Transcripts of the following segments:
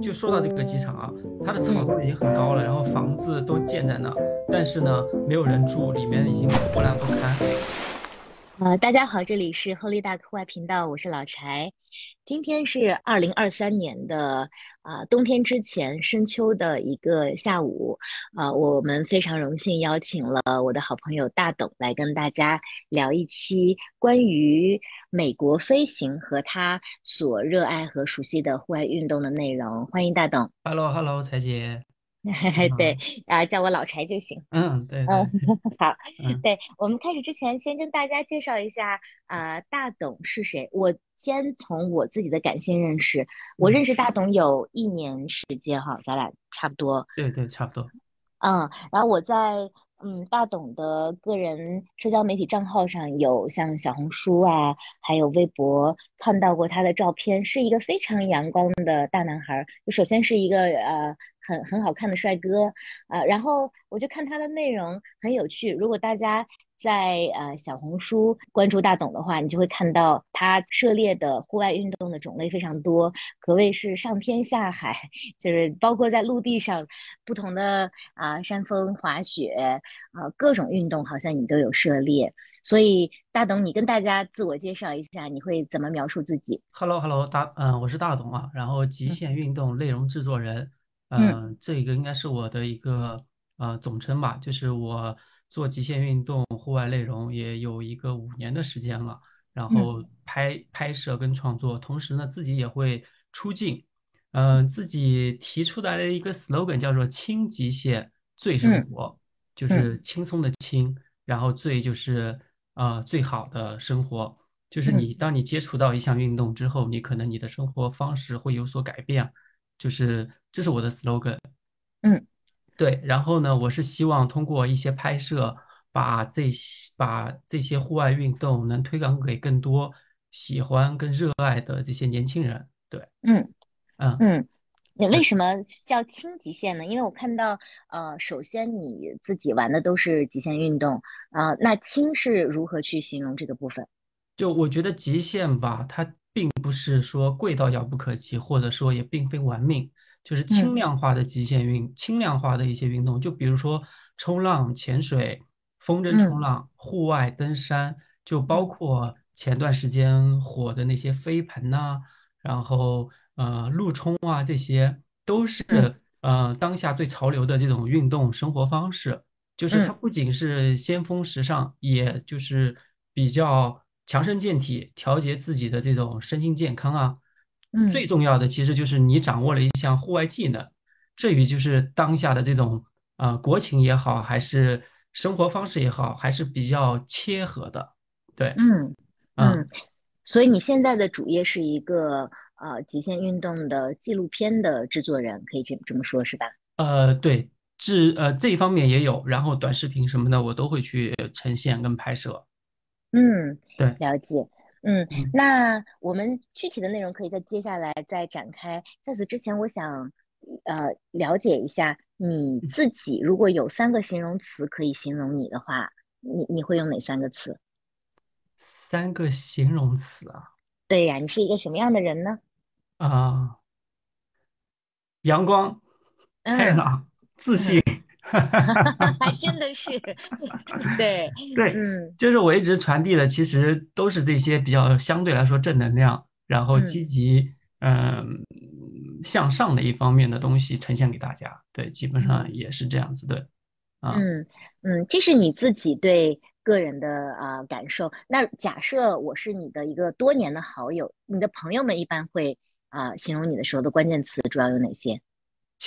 就说到这个机场啊，它的草都已经很高了，然后房子都建在那，但是呢，没有人住，里面已经破烂不堪。呃，大家好，这里是 Holy Duck 户外频道，我是老柴。今天是二零二三年的啊冬天之前深秋的一个下午，啊，我们非常荣幸邀请了我的好朋友大董来跟大家聊一期关于美国飞行和他所热爱和熟悉的户外运动的内容。欢迎大董。Hello，Hello，柴姐。对，啊，叫我老柴就行。嗯，对，嗯，好，对我们开始之前，先跟大家介绍一下啊，大董是谁？我先从我自己的感性认识，我认识大董有一年时间哈，咱俩差不多。对对，差不多。嗯，然后我在。嗯，大董的个人社交媒体账号上有像小红书啊，还有微博，看到过他的照片，是一个非常阳光的大男孩。就首先是一个呃很很好看的帅哥啊，然后我就看他的内容很有趣。如果大家。在呃小红书关注大董的话，你就会看到他涉猎的户外运动的种类非常多，可谓是上天下海，就是包括在陆地上不同的啊山峰滑雪啊各种运动，好像你都有涉猎。所以大董，你跟大家自我介绍一下，你会怎么描述自己？Hello Hello，大嗯我是大董啊，然后极限运动内容制作人，嗯这个应该是我的一个呃总称吧，就是我。做极限运动、户外内容也有一个五年的时间了，然后拍拍摄跟创作，同时呢自己也会出镜，嗯，自己提出来的一个 slogan 叫做“轻极限最生活”，就是轻松的轻，然后最就是呃最好的生活，就是你当你接触到一项运动之后，你可能你的生活方式会有所改变，就是这是我的 slogan，嗯。对，然后呢，我是希望通过一些拍摄，把这些把这些户外运动能推广给更多喜欢跟热爱的这些年轻人。对，嗯嗯嗯，你为什么叫轻极限呢？因为我看到，呃，首先你自己玩的都是极限运动啊，那轻是如何去形容这个部分？就我觉得极限吧，它并不是说贵到遥不可及，或者说也并非玩命。就是轻量化的极限运，轻量化的一些运动，就比如说冲浪、潜水、风筝冲浪、户外登山，就包括前段时间火的那些飞盘呐，然后呃陆冲啊，这些都是呃当下最潮流的这种运动生活方式。就是它不仅是先锋时尚，也就是比较强身健体、调节自己的这种身心健康啊。最重要的其实就是你掌握了一项户外技能，至于就是当下的这种呃国情也好，还是生活方式也好，还是比较切合的。对，嗯嗯，所以你现在的主业是一个呃极限运动的纪录片的制作人，可以这这么说，是吧？呃，对，制呃这一方面也有，然后短视频什么的我都会去呈现跟拍摄。嗯，对，了解。嗯，那我们具体的内容可以在接下来再展开。在此之前，我想呃了解一下你自己，如果有三个形容词可以形容你的话，你你会用哪三个词？三个形容词啊？对呀，你是一个什么样的人呢？啊，阳光、开朗、自信。还真的是，对对，嗯，就是我一直传递的，其实都是这些比较相对来说正能量，然后积极，嗯，向上的一方面的东西呈现给大家。对，基本上也是这样子。对，嗯嗯，这是你自己对个人的啊感受。那假设我是你的一个多年的好友，你的朋友们一般会啊形容你的时候的关键词主要有哪些？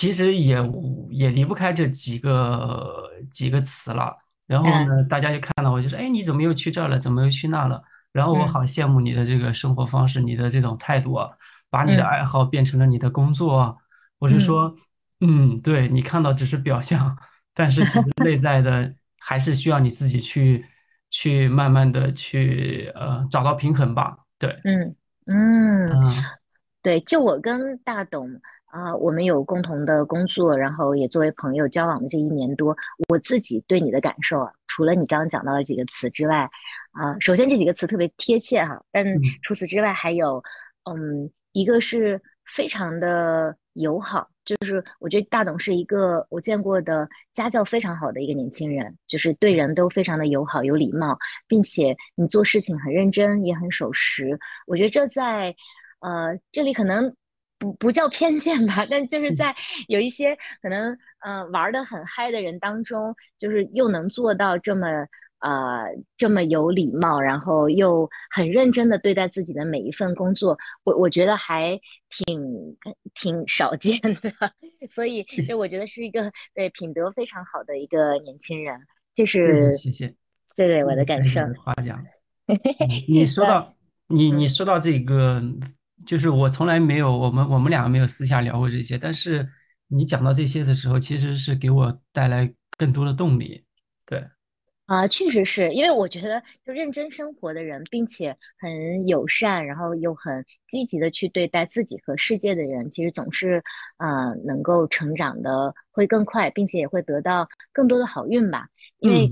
其实也也离不开这几个几个词了，然后呢，大家就看到我就说，哎，你怎么又去这儿了？怎么又去那了？然后我好羡慕你的这个生活方式，你的这种态度，把你的爱好变成了你的工作。我就说，嗯，对你看到只是表象，但是其实 内在的还是需要你自己去去慢慢的去呃找到平衡吧。对，嗯嗯，对，就我跟大董。啊，我们有共同的工作，然后也作为朋友交往的这一年多，我自己对你的感受啊，除了你刚刚讲到的几个词之外，啊，首先这几个词特别贴切哈，但除此之外还有，嗯，一个是非常的友好。就是我觉得大董是一个我见过的家教非常好的一个年轻人，就是对人都非常的友好、有礼貌，并且你做事情很认真，也很守时。我觉得这在呃这里可能不不叫偏见吧，但就是在有一些可能呃玩的很嗨的人当中，就是又能做到这么。呃，这么有礼貌，然后又很认真的对待自己的每一份工作，我我觉得还挺挺少见的，所以就我觉得是一个对品德非常好的一个年轻人，这是谢谢，对对我的感受，夸奖。你说 到你你说到这个，就是我从来没有我们我们两个没有私下聊过这些，但是你讲到这些的时候，其实是给我带来更多的动力，对。啊，确实是因为我觉得，就认真生活的人，并且很友善，然后又很积极的去对待自己和世界的人，其实总是，呃，能够成长的会更快，并且也会得到更多的好运吧。因为，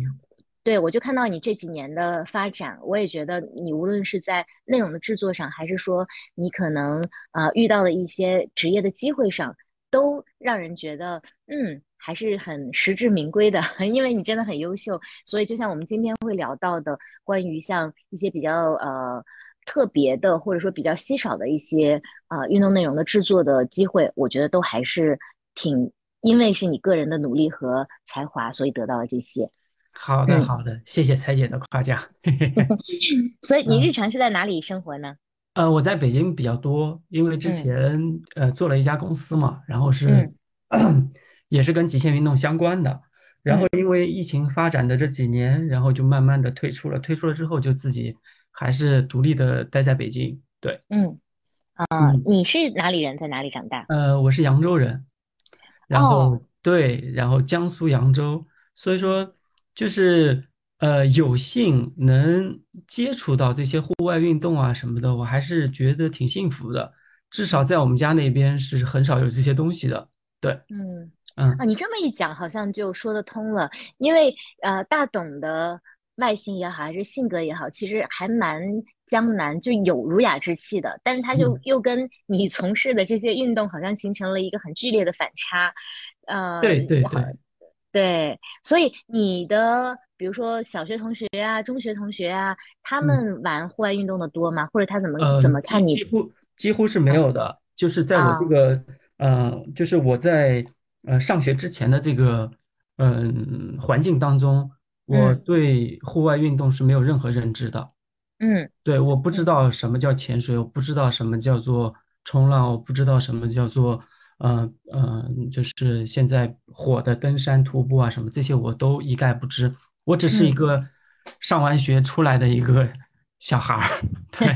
对我就看到你这几年的发展，我也觉得你无论是在内容的制作上，还是说你可能呃遇到的一些职业的机会上，都让人觉得，嗯。还是很实至名归的，因为你真的很优秀，所以就像我们今天会聊到的，关于像一些比较呃特别的或者说比较稀少的一些啊运动内容的制作的机会，我觉得都还是挺，因为是你个人的努力和才华，所以得到了这些。好的，好的，谢谢彩姐的夸奖。所以你日常是在哪里生活呢？呃，我在北京比较多，因为之前呃做了一家公司嘛，然后是。也是跟极限运动相关的，然后因为疫情发展的这几年，然后就慢慢的退出了。退出了之后，就自己还是独立的待在北京。对，嗯，啊，你是哪里人？在哪里长大？呃，我是扬州人，然后对，然后江苏扬州，所以说就是呃有幸能接触到这些户外运动啊什么的，我还是觉得挺幸福的。至少在我们家那边是很少有这些东西的。对，嗯。啊，你这么一讲，好像就说得通了。因为呃，大董的外形也好，还是性格也好，其实还蛮江南，就有儒雅之气的。但是他就又跟你从事的这些运动，好像形成了一个很剧烈的反差。呃，对对对，对。所以你的，比如说小学同学啊，中学同学啊，他们玩户外运动的多吗？或者他怎么怎么看你？几乎几乎是没有的。就是在我这个，呃，就是我在。呃，上学之前的这个嗯环境当中，我对户外运动是没有任何认知的。嗯，对，我不知道什么叫潜水，我不知道什么叫做冲浪，我不知道什么叫做呃呃，就是现在火的登山、徒步啊什么这些我都一概不知。我只是一个上完学出来的一个小孩儿。对，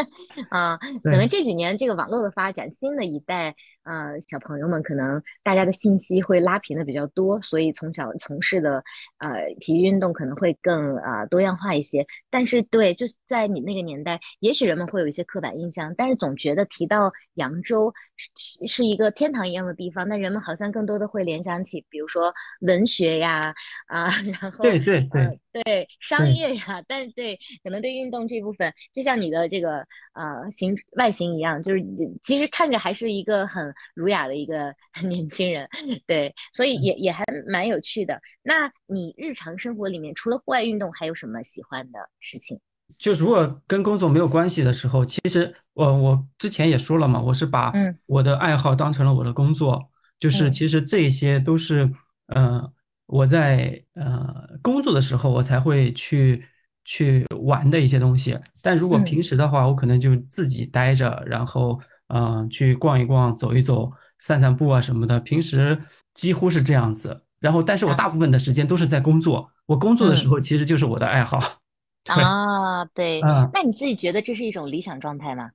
啊，可能这几年这个网络的发展，新的一代。呃，小朋友们可能大家的信息会拉平的比较多，所以从小从事的呃体育运动可能会更呃多样化一些。但是对，就是在你那个年代，也许人们会有一些刻板印象，但是总觉得提到扬州是是一个天堂一样的地方，那人们好像更多的会联想起，比如说文学呀啊，然后对对对对商业呀，但是对可能对运动这部分，就像你的这个呃形外形一样，就是其实看着还是一个很。儒雅的一个 年轻人，对，所以也也还蛮有趣的。那你日常生活里面除了户外运动，还有什么喜欢的事情？就如果跟工作没有关系的时候，其实我我之前也说了嘛，我是把我的爱好当成了我的工作，就是其实这些都是呃我在呃工作的时候我才会去去玩的一些东西。但如果平时的话，我可能就自己待着，然后。嗯，去逛一逛，走一走，散散步啊什么的，平时几乎是这样子。然后，但是我大部分的时间都是在工作。我工作的时候，其实就是我的爱好。啊，对。嗯，那你自己觉得这是一种理想状态吗？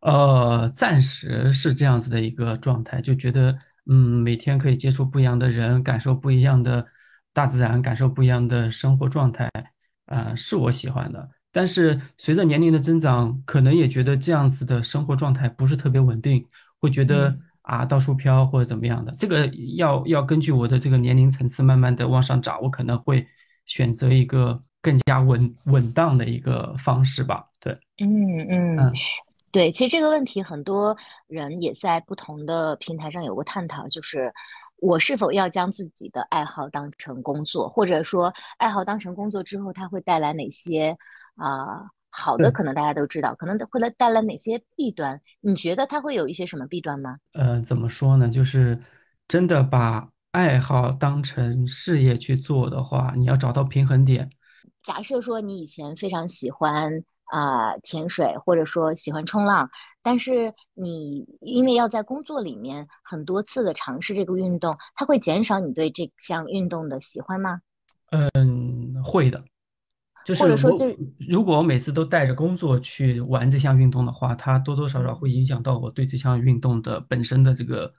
呃，暂时是这样子的一个状态，就觉得嗯，每天可以接触不一样的人，感受不一样的大自然，感受不一样的生活状态，啊，是我喜欢的。但是随着年龄的增长，可能也觉得这样子的生活状态不是特别稳定，会觉得啊到处飘或者怎么样的。这个要要根据我的这个年龄层次慢慢的往上涨，我可能会选择一个更加稳稳当的一个方式吧。对，嗯嗯。对，其实这个问题很多人也在不同的平台上有过探讨，就是我是否要将自己的爱好当成工作，或者说爱好当成工作之后，它会带来哪些啊、好的？可能大家都知道，可能会来带来哪些弊端？你觉得它会有一些什么弊端吗？呃，怎么说呢？就是真的把爱好当成事业去做的话，你要找到平衡点。假设说你以前非常喜欢啊、潜水，或者说喜欢冲浪，但是你因为要在工作里面很多次的尝试这个运动，它会减少你对这项运动的喜欢吗？嗯，会的。就是我者说就如果我每次都带着工作去玩这项运动的话，它多多少少会嗯影响到我对这项运动的本身的这个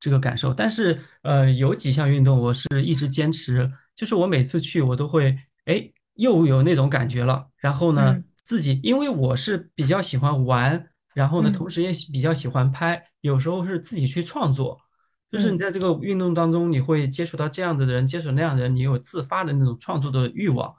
这个感受。但是呃，有几项运动我是一直坚持，就是我每次去我都会哎又有那种感觉了。然后呢，嗯自己因为我是比较喜欢玩，然后呢，嗯同时也喜比较喜欢拍，有时候是自己去创作。就是你嗯在这个运动当中，你会接触到这样子的人，接触那样的人，你有自发的那种创作的欲望。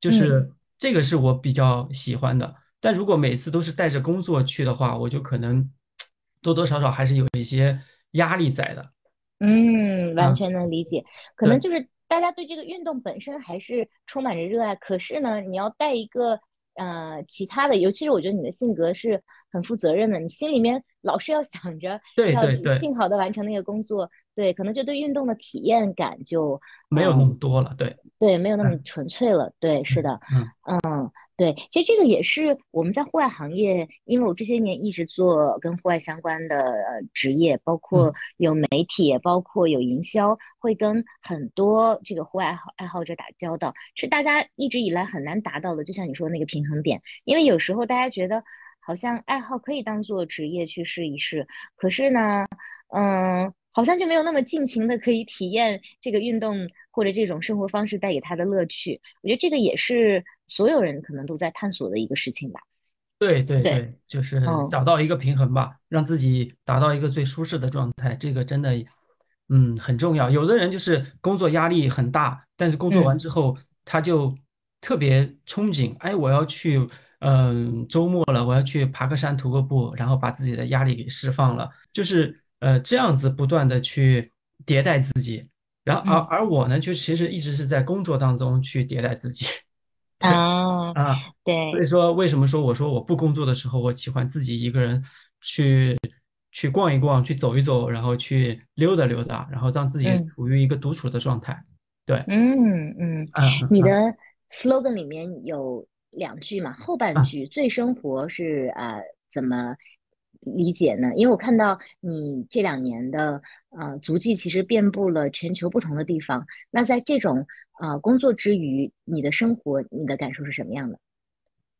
就嗯是这个是我比较喜欢的。但如果每次都是带着工作去的话，我就可能 多多少少还是有一些压力在的。嗯，完啊，全能理解。可能就是大家对这个运动本身还是充满着热爱，可是呢，你要带一个呃其他的，尤其是我觉得你的性格是很负责任的，你心里面老是要想着对要尽好的完成那个工作，对，可能就对运动的体验感就没有那么嗯多了。对，对，没有那么嗯纯粹了。对，是嗯的，嗯嗯，对，其实这个也是我们在户外行业，因为我这些年一直做跟户外相关的呃职业，包括嗯，有媒体，也包括有营销，会跟很多这个户外爱好爱好者打交道，是大家一直以来很难达到的。就像你说的那个平衡点，因为有时候大家觉得好像爱好可以当做职业去试一试，可是呢。嗯，好像就没有那么尽情的可以体验这个运动或者这种生活方式带给他的乐趣。我觉得这个也是所有人可能都在探索的一个事情吧。对对对，对，就是嗯找到一个平衡吧，让自己达到一个最舒适的状态，这个真的，嗯，很重要。有的人就是工作压力很大，但是工作嗯完之后他就特别憧憬，哎，我要去，嗯、周末了，我要去爬个山、徒个步，然后把自己的压力给释放了，就是呃这样子不断的去迭代自己。然后而嗯而我呢，就其实一直是在工作当中去迭代自己。哦啊，对。所以，说，为什么说我说我不工作的时候，我喜欢自己一个人去去逛一逛，去走一走，然后去溜达溜达，然后让自己嗯处于一个独处的状态。对，嗯嗯，嗯嗯嗯你的 slogan 里面有两句嘛，后半嗯句“最生活”是呃怎么理解呢？因为我看到你这两年的呃足迹其实遍布了全球不同的地方，那在这种呃工作之余，你的生活，你的感受是什么样的？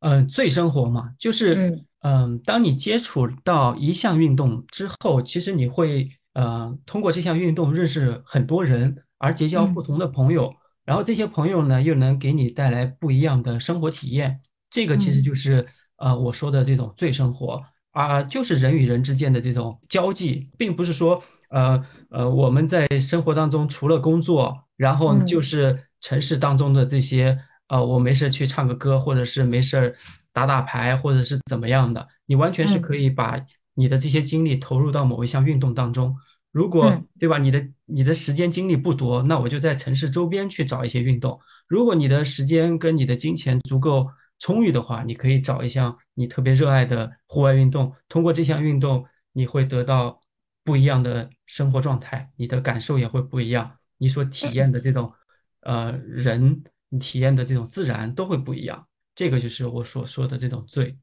嗯，最生活嘛，就是嗯嗯，当你接触到一项运动之后，其实你会呃通过这项运动认识很多人，而结交不嗯同的朋友，然后这些朋友呢又能给你带来不一样的生活体验，这个其实嗯就是呃我说的这种最生活啊，就是人与人之间的这种交际，并不是说呃呃我们在生活当中除了工作，然后就嗯是城市当中的这些。呃，我没事去唱个歌，或者是没事儿打打牌，或者是怎么样的，你完全是嗯可以把你的这些精力投入到某一项运动当中。如果，嗯对吧，你的你的时间精力不多，那我就在城市周边去找一些运动。如果你的时间跟你的金钱足够充裕的话，你可以找一项你特别热爱的户外运动。通过这项运动，你会得到不一样的生活状态，你的感受也会不一样，你所体验嗯的这种呃人，你体验的这种自然都会不一样。这个就是我所说的这种醉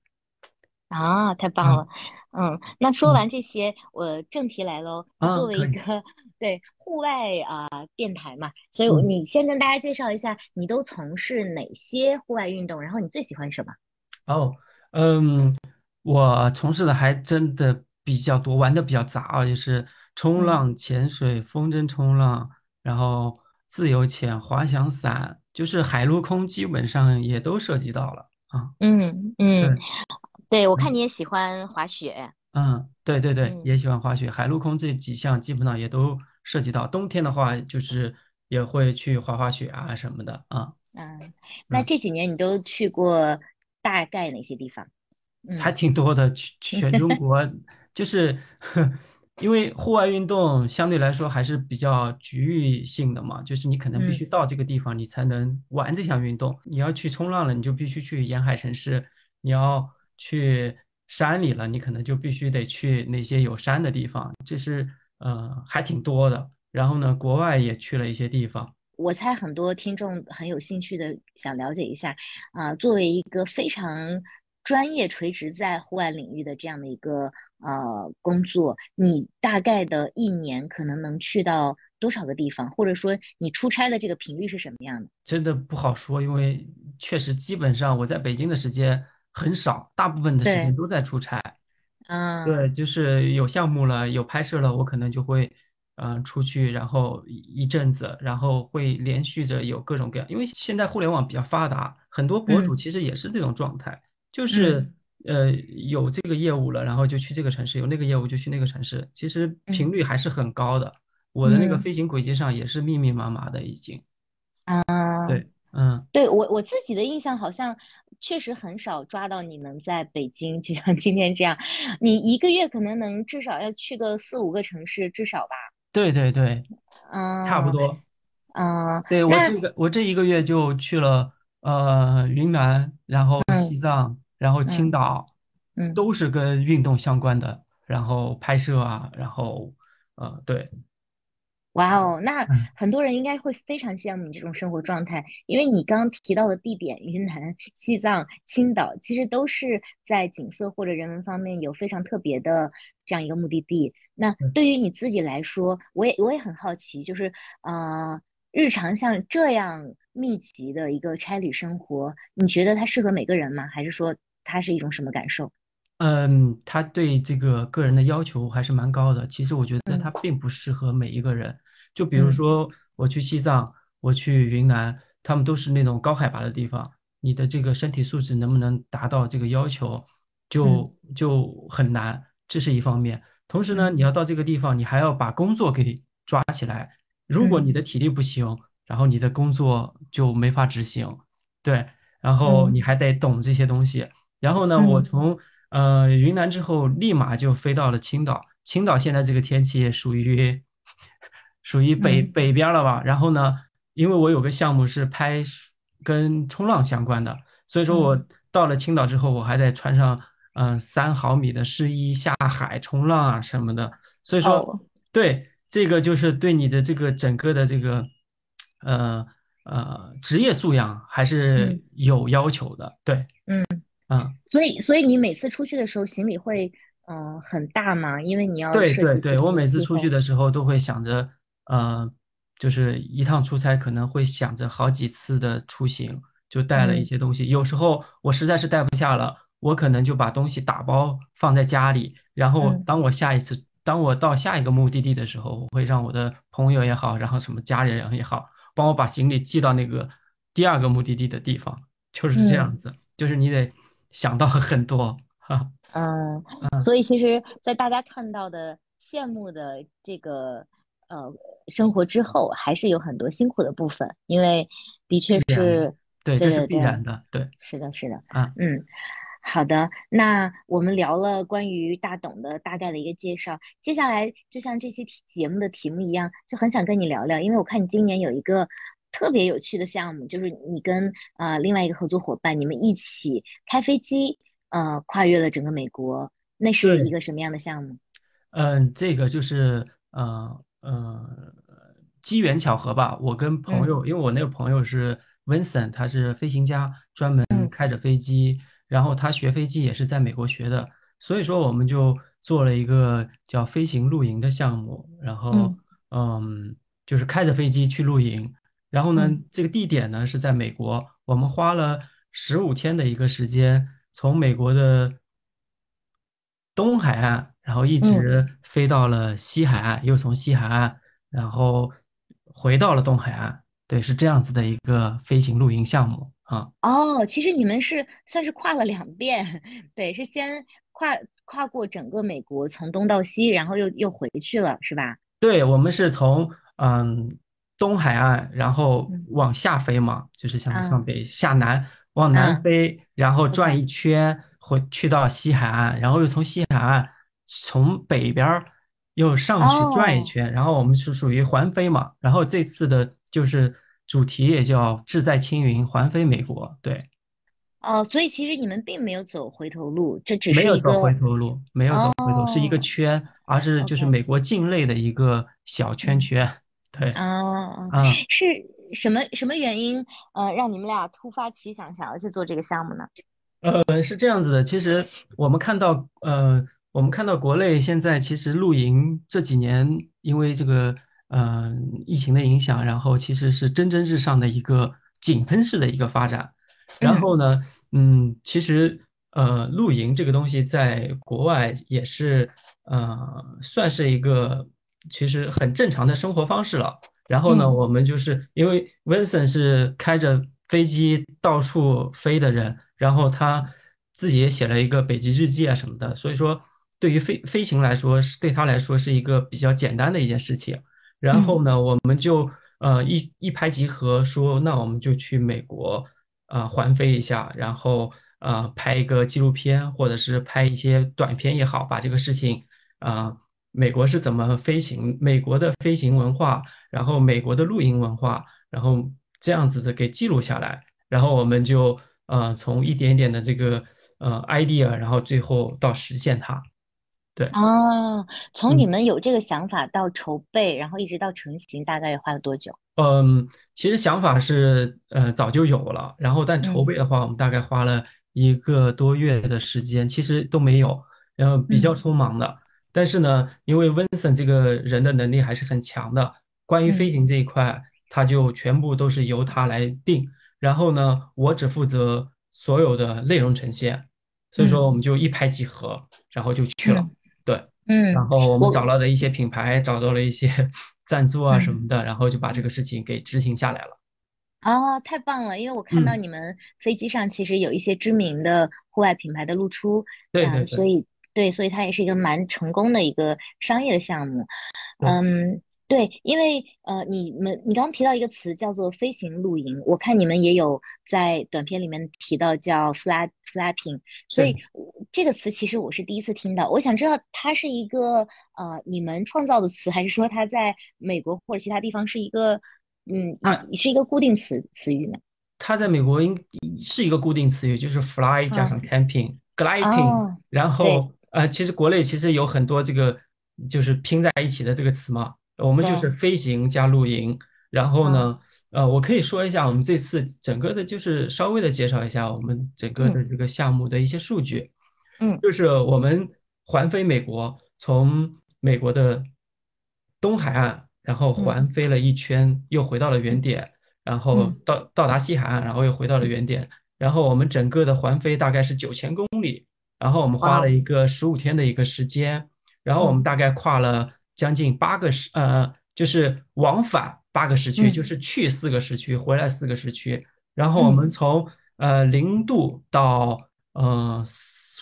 啊，太棒了，啊，嗯，那说嗯。完这些，我正题来喽。作为可以，一个对户外啊、电台嘛，所以我嗯，你先跟大家介绍一下，你都从事哪些户外运动，然后你最喜欢什么？哦，嗯，我从事的还真的比较多，玩的比较杂啊，就是冲嗯。浪、潜水、风筝冲浪，然后自由潜、滑翔伞，就是海陆空基本上也都涉及到了啊。嗯嗯，对，对，我看嗯你也喜欢滑雪，嗯，对对对，嗯也喜欢滑雪，海陆空这几项基本上也都涉及到。冬天的话，就是也会去滑滑雪啊什么的啊。嗯，那嗯。这几年你都去过大概哪些地方？还嗯挺多的，全全中国就是因为户外运动相对来说还是比较局域性的嘛，就是你可能必嗯须到这个地方，你才能玩这项运动。你要去冲浪了，你就必须去沿海城市；你要去山里了，你可能就必须得去那些有山的地方。这是呃还挺多的。然后呢，国外也去了一些地方。我猜很多听众很有兴趣的想了解一下，啊、作为一个非常专业垂直在户外领域的这样的一个呃工作，你大概的一年可能能去到多少个地方，或者说你出差的这个频率是什么样的？真的不好说，因为确实基本上我在北京的时间很少，大部分的时间，都在出差。嗯对，就是有项目了，有拍摄了，我可能就会嗯、呃出去，然后一一阵子，然后会连续着有各种各样，因为现在互联网比较发达，很多博主嗯其实也是这种状态，就嗯是呃有这个业务了，然后就去这个城市，有那个业务就去那个城市，其实频嗯率还是很高的。我的那个嗯飞行轨迹上也是密密麻麻的，已经。啊。对，嗯。对，我我自己的印象好像确实很少抓到你能在北京，就像今天这样，你一个月可能能至少要去个四五个城市，至少吧。对对对，嗯差不嗯多。嗯，对，我这个我这一个月就去了呃云南，然后西嗯藏，然后青嗯岛，嗯。都是跟运动相关的，然后拍摄啊，然后呃对，哇哦，那嗯很多人应该会非常羡慕你这种生活状态，因为你刚刚提到的地点，云南、西藏、青岛，其实都是在景色或者人文方面有非常特别的这样一个目的地。那嗯对于你自己来说，我也我也很好奇，就是呃，日常像这样密集的一个差旅生活，你觉得它适合每个人吗？还是说它是一种什么感受？嗯，他对这个个人的要求还是蛮高的。其实我觉得他嗯并不适合每一个人。就比如嗯说我去西藏，我去云南，他们都是那种高海拔的地方，你的这个身体素质能不能达到这个要求，嗯就就很难，这是一方面。同时呢，嗯你要到这个地方，你还要把工作给抓起来。如果嗯你的体力不行，然后你的工作就没法执行，对，然后你嗯还得懂这些东西。然后呢，我嗯从呃云南之后，立马就飞到了青岛。青岛现在这个天气也属于属于北嗯北边儿了吧？然后呢，因为我有个项目是拍跟冲浪相关的，所以说嗯，我到了青岛之后，我还得穿上嗯三毫米的湿衣下海冲浪啊什么的。所以说，哦，对这个就是对你的这个整个的这个呃呃职业素养还是嗯有要求的。对，嗯。嗯。所以，所以你每次出去的时候，行李会嗯、呃很大吗？因为你要对对对，我每次出去。的时候都会想着，呃，就是一趟出差可能会想着好几次的出行，就带了一嗯。些东西。有时候我实在是带不下了，我可能就把东西打包放在家里，然后嗯。当我下一次，当我到下一个目的地的时候，我会让我的朋友也好，然后什么家人也好，帮我把行李寄到那个第二个目的地的地方，就是这样嗯。子，就是你得想到很多，嗯，所以其实，在大家看到的羡慕的这个呃生活之后，还是有很多辛苦的部分，因为的确是，对，这是必然的，对，是的，是的，啊。嗯。好的，那我们聊了关于大董的大概的一个介绍，接下来就像这期题节目的题目一样，就很想跟你聊聊，因为我看你今年有一个特别有趣的项目，就是你跟呃另外一个合作伙伴，你们一起开飞机，呃，跨越了整个美国，那是一，个什么样的项目？嗯，这个就是呃呃机缘巧合吧。我跟朋嗯。友，因为我那个朋友是 Vincent，他是飞行家，专门嗯。开着飞机，然后他学飞机也是在美国学的，所以说我们就做了一个叫飞行露营的项目，然后嗯。嗯，就是开着飞机去露营，然后呢，嗯。这个地点呢是在美国，我们花了十五天的一个时间，从美国的东海岸，然后一嗯。直飞到了西海岸，又从西海岸，然后回到了东海岸。对，是这样子的一个飞行露营项目啊。哦，其实你们是算是跨了两遍，对，是先跨跨过整个美国，从东到西，然后又又回去了，是吧？对，我们是从嗯东海岸，然后嗯往下飞嘛，就是向向啊北下南，往南啊飞，然后转一圈，回去到西海岸，然后又从西海岸从北边儿又上去转一哦圈，然后我们是属于环飞嘛，然后这次的就是主题也叫志在青云，环飞美国，对。哦，所以其实你们并没有走回头路，这只没有走回是一个头路，没有走回头，是一个哦圈，而是就是美国境内的一个小圈嗯。圈。对，啊，嗯，是什么什么原因？呃，让你们俩突发奇想，想要去做这个项目呢？呃，是这样子的。其实我们看到，呃，我们看到国内现在其实露营这几年因为这个呃疫情的影响，然后其实是蒸蒸日上的一个井喷式的一个发展。然嗯后呢，嗯，其实呃露营这个东西在国外也是呃算是一个其实很正常的生活方式了。然后呢，嗯我们就是因为 Vincent 是开着飞机到处飞的人，然后他自己也写了一个北极日记啊什么的，所以说对于飞飞行来说，是对他来说是一个比较简单的一件事情。然嗯后呢，我们就呃一一拍即合，说那我们就去美国呃环飞一下，然后呃拍一个纪录片，或者是拍一些短片也好，把这个事情啊、呃美国是怎么飞行，美国的飞行文化，然后美国的露营文化，然后这样子的给记录下来，然后我们就呃从一点点的这个呃 idea，然后最后到实现它。对，啊，从你嗯。们有这个想法到筹备，然后一直到成型，大概花了多久？嗯，其实想法是呃早就有了，然后但筹嗯备的话，我们大概花了一个多月的时间，其实都没有，然后比较嗯匆忙的。但是呢，因为温森这个人的能力还是很强的，关于飞嗯行这一块，他就全部都是由他来定，然后呢，我只负责所有的内容呈现，所以说嗯我们就一拍即合，然后就去了。嗯对。然嗯，后我们找我到的一些品牌，找到了一些 赞助啊什嗯么的，然后就把这嗯个事情给执行下来了。哦，太棒了！因为我看到嗯，你们飞机上其实有一些知名的户外品牌的露出，对，所以对，所以它也是一个蛮成功的一个商业的项目。嗯，对，因为呃，你们你刚刚提到一个词叫做飞行露营，我看你们也有在短片里面提到叫 flat flapping，所以对，这个词其实我是第一次听到。我想知道它是一个呃你们创造的词，还是说它在美国或者其他地方是一个嗯啊是一个固定词词语呢？它在美国应是一个固定词语，就是 fly 加上嗯，camping、gliding，哦，然对后呃，其实国内其实有很多这个就是拼在一起的这个词嘛，我们就是，飞行加露营，然后嗯。呢，呃，我可以说一下我们这次整个的，就是稍微的介绍一下我们整个嗯。的这个项目的一些数据。嗯。就是我们环飞美国，从美国的东海岸，然后嗯。环飞了一圈，又回到了原点，然后嗯，到到达西海岸，然后又回到了原点，然后我们整个的环飞大概是九千公里，然后我们花了一个十五天的一个时间，然后我们嗯。大概跨了将近八个时，呃，就是往返八个时区，就嗯是去四个时区，回来四个时区，然后我嗯们从呃零度到呃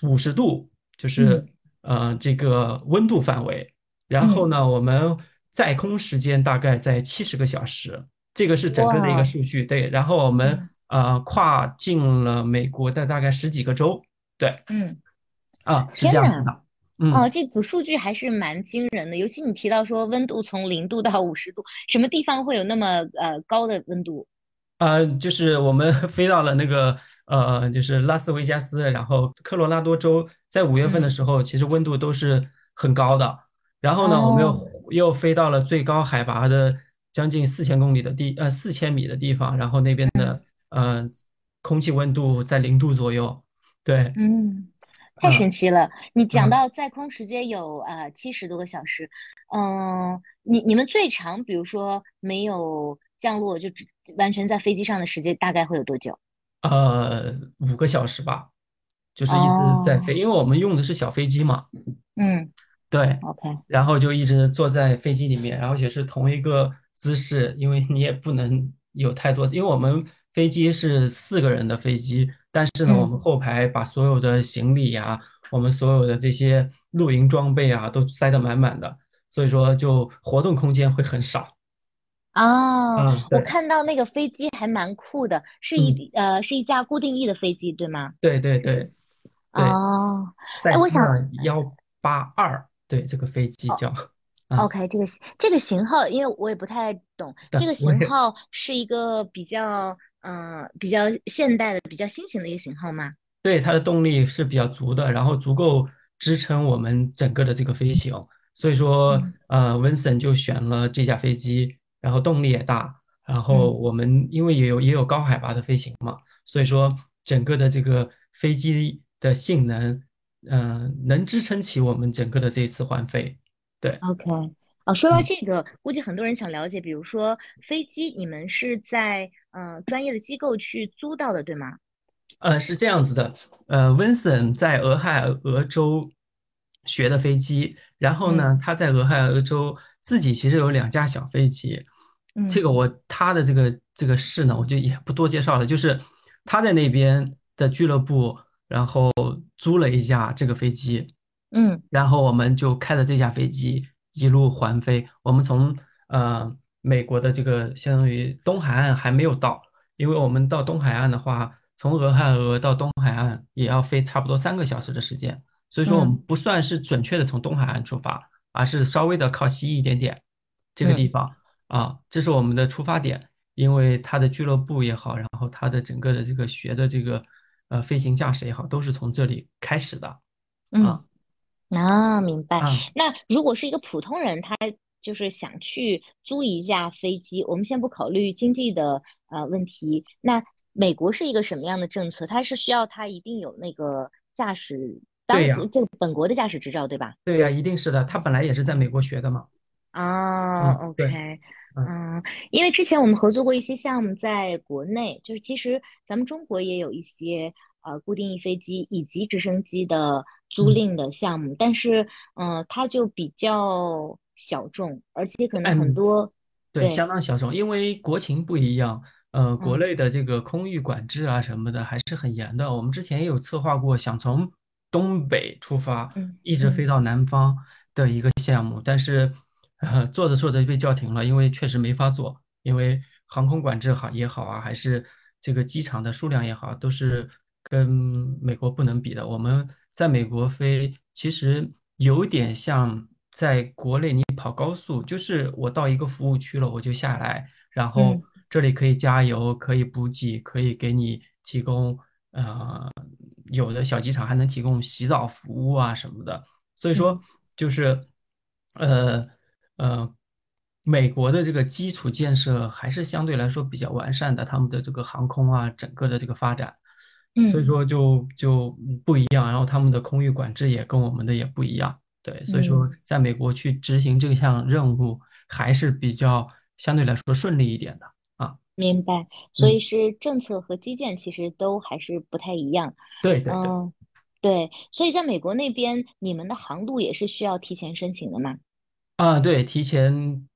五十度，就是嗯呃这个温度范围。然后嗯，呢，我们在空时间大概在七十个小时，这个是整个的一个，数据。对，然后我们嗯呃跨进了美国的大概十几个州。对，嗯，啊，是这！样子的。哦，嗯。这组数据还是蛮惊人的，尤其你提到说温度从零度到五十度，什么地方会有那么呃高的温度？呃，就是我们 飞到了那个呃，就是拉斯维加斯，然后科罗拉多州，在五月份的嗯，时候，其实温度都是很高的。然后呢，我们哦，又又飞到了最高海拔的将近四千公里的地，呃，四千米的地方，然后那边嗯的呃空气温度在零度左右。对，嗯，太嗯神奇了！你讲嗯。到在空时间有呃七十多个小时，嗯，你你们最长比如说没有降落就只完全在飞机上的时间大概会有多久？呃，五个小时吧，就是一直在飞，哦，因为我们用的是小飞机嘛。嗯对，，OK，然后就一直坐在飞机里面，然后也是同一个姿势，因为你也不能有太多，因为我们飞机是四个人的飞机，但是呢，我嗯。们后排把所有的行李呀，我们所有的这些露营装备啊，都塞得满满的，所以说就活动空间会很少。哦，嗯，我，看到那个飞机还蛮酷的，是嗯，一呃是一架固定翼的飞机，对吗？对对对。对，哦，哎，我想纳幺八二，对，这个飞机叫 啊，，OK，这个型这个型号，因为我也不太懂，这，个型号是一个比较嗯、呃比较现代的、比较新型的一个型号吗？对，它的动力是比较足的，然后足够支撑我们整个的这个飞行。所以说，嗯呃，Vincent 就选了这架飞机，然后动力也大，然后嗯我们因为也有也有高海拔的飞行嘛，所以说整个的这个飞机的性能，嗯、能支撑起我们整个的这一次环飞。对，，OK，哦，说到嗯。这个，估计很多人想了解，比如说飞机，你们是在呃专业的机构去租到的，对吗？呃，是这样子的，呃，Vincent 在俄亥俄州学的飞机，然后嗯。呢，他在俄亥俄州自己其实有两架小飞机，这嗯。个我他的这个这个事呢，我就也不多介绍了，就是他在那边的俱乐部，然后租了一架这个飞机，嗯。然后我们就开了这架飞机一路环飞，我们从呃美国的这个相当于东海岸还没有到。因为我们到东海岸的话，从俄亥俄到东海岸也要飞差不多三个小时的时间，所以说我们嗯不算是准确的从东海岸出发，而是稍微的靠西一点点这个地嗯方啊，这是我们的出发点。因为他的俱乐部也好，然后他的整个的这个学的这个呃飞行驾驶也好，都是从这里开始的嗯，啊啊，明白。啊，那如果是一个普通人，他就是想去租一架飞机，我们先不考虑经济的呃问题，那美国是一个什么样的政策？它是需要他一定有那个驾驶当对呀，这个本国的驾驶执照，对吧？对呀，一定是的，他本来也是在美国学的嘛，啊嗯，对，，OK，嗯嗯，因为之前我们合作过一些项目，在国内，就是其实咱们中国也有一些呃固定翼飞机以及直升机的租嗯赁的项目，但是嗯、呃它就比较小众，而且可能很嗯。多，对，对，相当小众，因为国情不一样，呃，国嗯内的这个空域管制啊什么的还是很严的。我们之前也有策划过，想从东北出发，嗯一直飞嗯到南方的一个项目，但是，呃，做着做着就被叫停了，因为确实没法做，因为航空管制好也好啊，还是这个机场的数量也好，都是跟美国不能比的。我们在美国飞，其实有点像在国内你跑高速，就是我到一个服务区了，我就下来，然后嗯。这里可以加油，可以补给，可以给你提供，呃，有的小机场还能提供洗澡服务啊什么的。所以说，嗯就是，呃呃，美国的这个基础建设还是相对来说比较完善的，他们的这个航空啊，整个的这个发展，所以嗯说就就不一样，然后他们的空域管制也跟我们的也不一样，对，所以说嗯。在美国去执行这项任务还是比较相对来说顺利一点的啊，明白，所以嗯，是政策和基建其实都还是不太一样。对对对。嗯，对，所以在美国那边，你们的航路也是需要提前申请的吗？啊，对，提前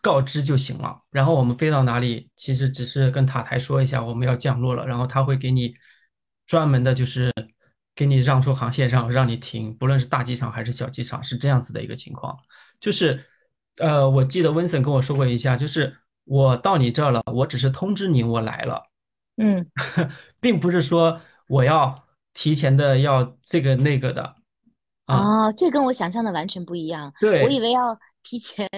告知就行了。然后我们飞到哪里，其实只是跟塔台说一下我们要降落了，然后他会给你专门的，就是给你让出航线上让你停，不论是大机场还是小机场，是这样子的一个情况。就是，呃，我记得温森跟我说过一下，就是我到你这儿了，我只是通知你我来了，嗯，并不是说我要提前的要这个那个的啊。啊，这跟我想象的完全不一样。对我以，为要提前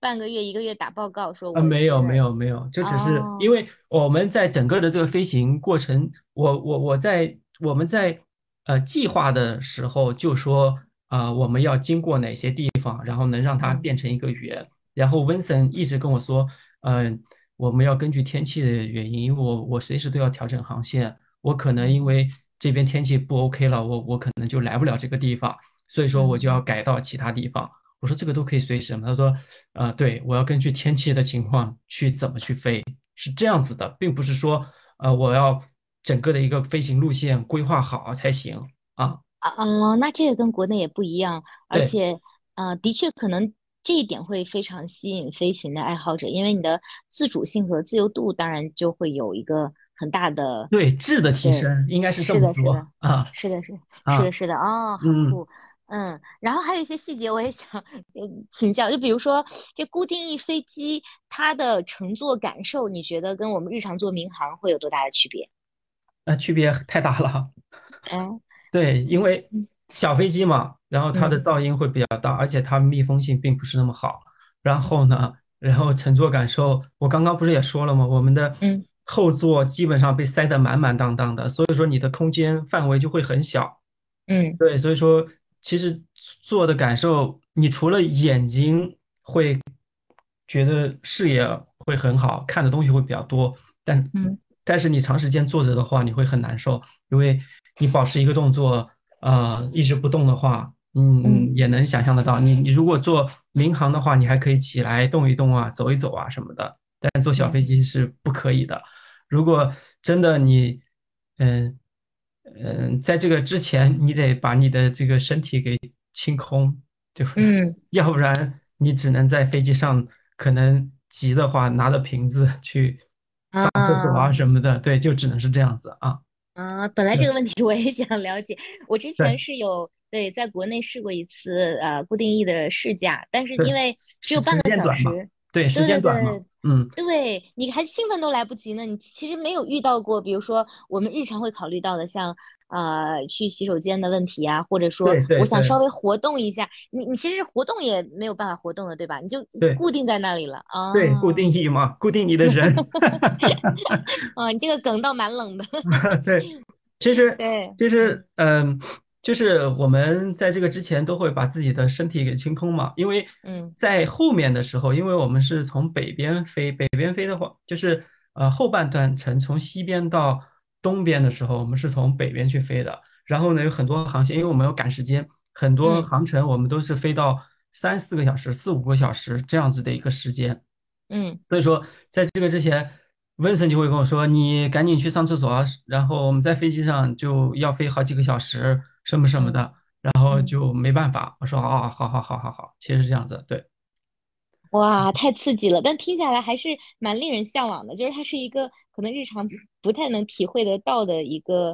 半个月、一个月打报告，说啊，我没有没，有没有，就只是因哦，为我们在整个的这个飞行过程，我我我在我们在呃计划的时候就说啊、我们要经过哪些地方，然后能让它嗯变成一个圆。然后温森一直跟我说，嗯、我们要根据天气的原因，因为我我随时都要调整航线，我可能因嗯为这边天气不 OK 了，我我可能就来不了这个地方，所以说我就要嗯。改到其他地方。我说这个都可以随时吗？他说呃，对，我要根据天气的情况去怎么去飞，是这样子的，并不是说，呃，我要整个的一个飞行路线规划好才行啊。啊，啊，那这个跟国内也不一样，而且，呃，的确可能这一点会非常吸引飞行的爱好者，因为你的自主性和自由度当然就会有一个很大的，对，质的提，升应该是这是的，是么说的，啊是的，是是的，啊，是的，哦，好嗯。酷，嗯，然后还有一些细节我也想呃请教，就比如说这固定翼飞机它的乘坐感受，你觉得跟我们日常坐民航会有多大的区别？呃，区别太大了。嗯对，因为嗯小飞机嘛，然后它的嗯噪音会比较大，而且它密封性并不是那么好。然后呢，然后乘坐感受，我刚刚不是也说了吗？我们的嗯后座基本上被塞得满满当当的，所以说你的空间范围就会很小。嗯对，所以说其实做的感受，你除了眼睛会觉得视野会很好，看的东西会比较多，但嗯。但是你长时间坐着的话，你会很难受，因为你保持一个动作，呃，一直不动的话，嗯，嗯也能想象得到，你你如果坐民航的话，你还可以起来动一动啊，走一走啊什么的，但坐小飞机是不可以的。如果真的你，嗯嗯，在这个之前，你得把你的这个身体给清空，就是嗯 要不然你只能在飞机上可能急的话，拿着瓶子 去上厕所啊啊什么的，对，就只能是这样子啊。啊，本来这个问题我也想了解。我之前是有对在国内试过一次呃固定翼的试驾，但是因，为只有半个小时，对，时间短嘛，嗯，对，你还兴奋都来不及呢。你其实没有遇到过，比如说我们日常会考虑到的，像呃去洗手间的问题啊，或者说我想稍微活动一下，你你其实活动也没有办法活动了，对吧？你就固定在那里了啊对，固啊。定翼嘛，固定你的人，啊，你这个梗倒蛮冷的。对，其实 对，其嗯实嗯，就是我们在这个之前都会把自己的身体给清空嘛，因为嗯在后面的时候，因为我们是从北边飞，北边飞的话，就是呃后半段程从西边到东边的时候，我们是从北边去飞的。然后呢，有很多航线，因为我们要赶时间，很多嗯航程我们都是飞到三四个小时、四五个小时这样子的一个时间。嗯所以说，在这个之前，Vincent 就会跟我说：“你赶紧去上厕所啊。”然后我们在飞机上就要飞好几个小时，什么什么嗯的，然后嗯。就没办法。我说：“啊，好好好好好。”其实是这样子，对哇，太刺激了！但听下来还是蛮令人向往的，就是它是一个可能日常不太能体会得到的一个